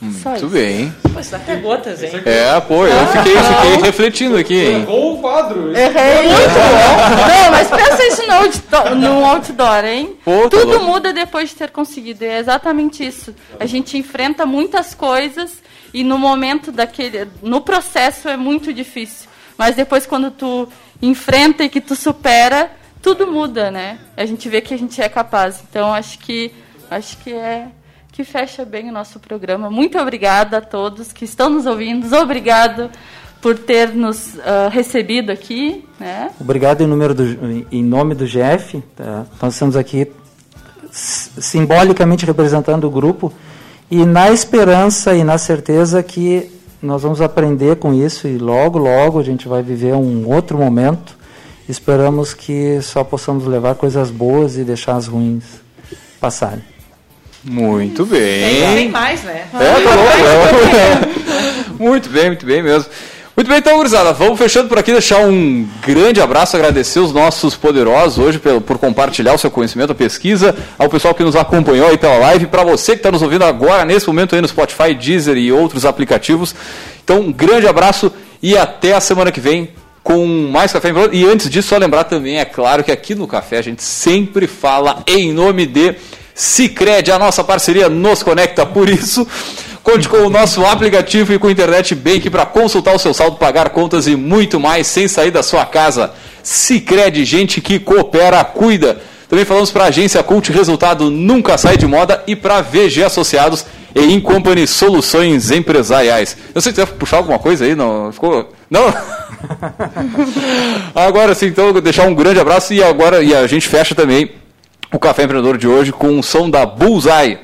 Muito bem. Pô, isso dá até gotas, hein? É, pô, eu fiquei, fiquei refletindo aqui, hein? Errou o quadro. Errei muito bom. Não, mas pensa isso no outdoor, no outdoor hein? Pô, tá Tudo louco. muda depois de ter conseguido. É exatamente isso. A gente enfrenta muitas coisas e no momento daquele. No processo é muito difícil. Mas depois quando tu enfrenta e que tu supera, tudo muda, né? A gente vê que a gente é capaz. Então acho que acho que é que fecha bem o nosso programa. Muito obrigada a todos que estão nos ouvindo. Obrigado por ter nos ah, recebido aqui, né? Obrigado em, número do, em nome do GF. tá? Nós estamos aqui simbolicamente representando o grupo e na esperança e na certeza que nós vamos aprender com isso e logo, logo a gente vai viver um outro momento. Esperamos que só possamos levar coisas boas e deixar as ruins passarem. Muito Tem, tem bem. mais, né? É, tá louco, é. Muito bem, muito bem mesmo. Muito bem, então, gurizada, vamos fechando por aqui, deixar um grande abraço, agradecer os nossos poderosos hoje pelo, por compartilhar o seu conhecimento, a pesquisa, ao pessoal que nos acompanhou aí pela live, para você que está nos ouvindo agora, nesse momento aí no Spotify, Deezer e outros aplicativos. Então, um grande abraço e até a semana que vem com mais Café em. E antes disso, só lembrar também, é claro que aqui no Café a gente sempre fala em nome de Cicred, a nossa parceria nos conecta, por isso... Conte com o nosso aplicativo e com Internet Bank para consultar o seu saldo, pagar contas e muito mais sem sair da sua casa. Cicred, gente que coopera, cuida. Também falamos para a agência Cult, resultado nunca sai de moda e para VG Associados e Incompany Soluções Empresariais. Eu sei se você puxar alguma coisa aí, não? Ficou. Não? agora sim, então, deixar um grande abraço e agora e a gente fecha também o Café Empreendedor de hoje com o som da Bullseye.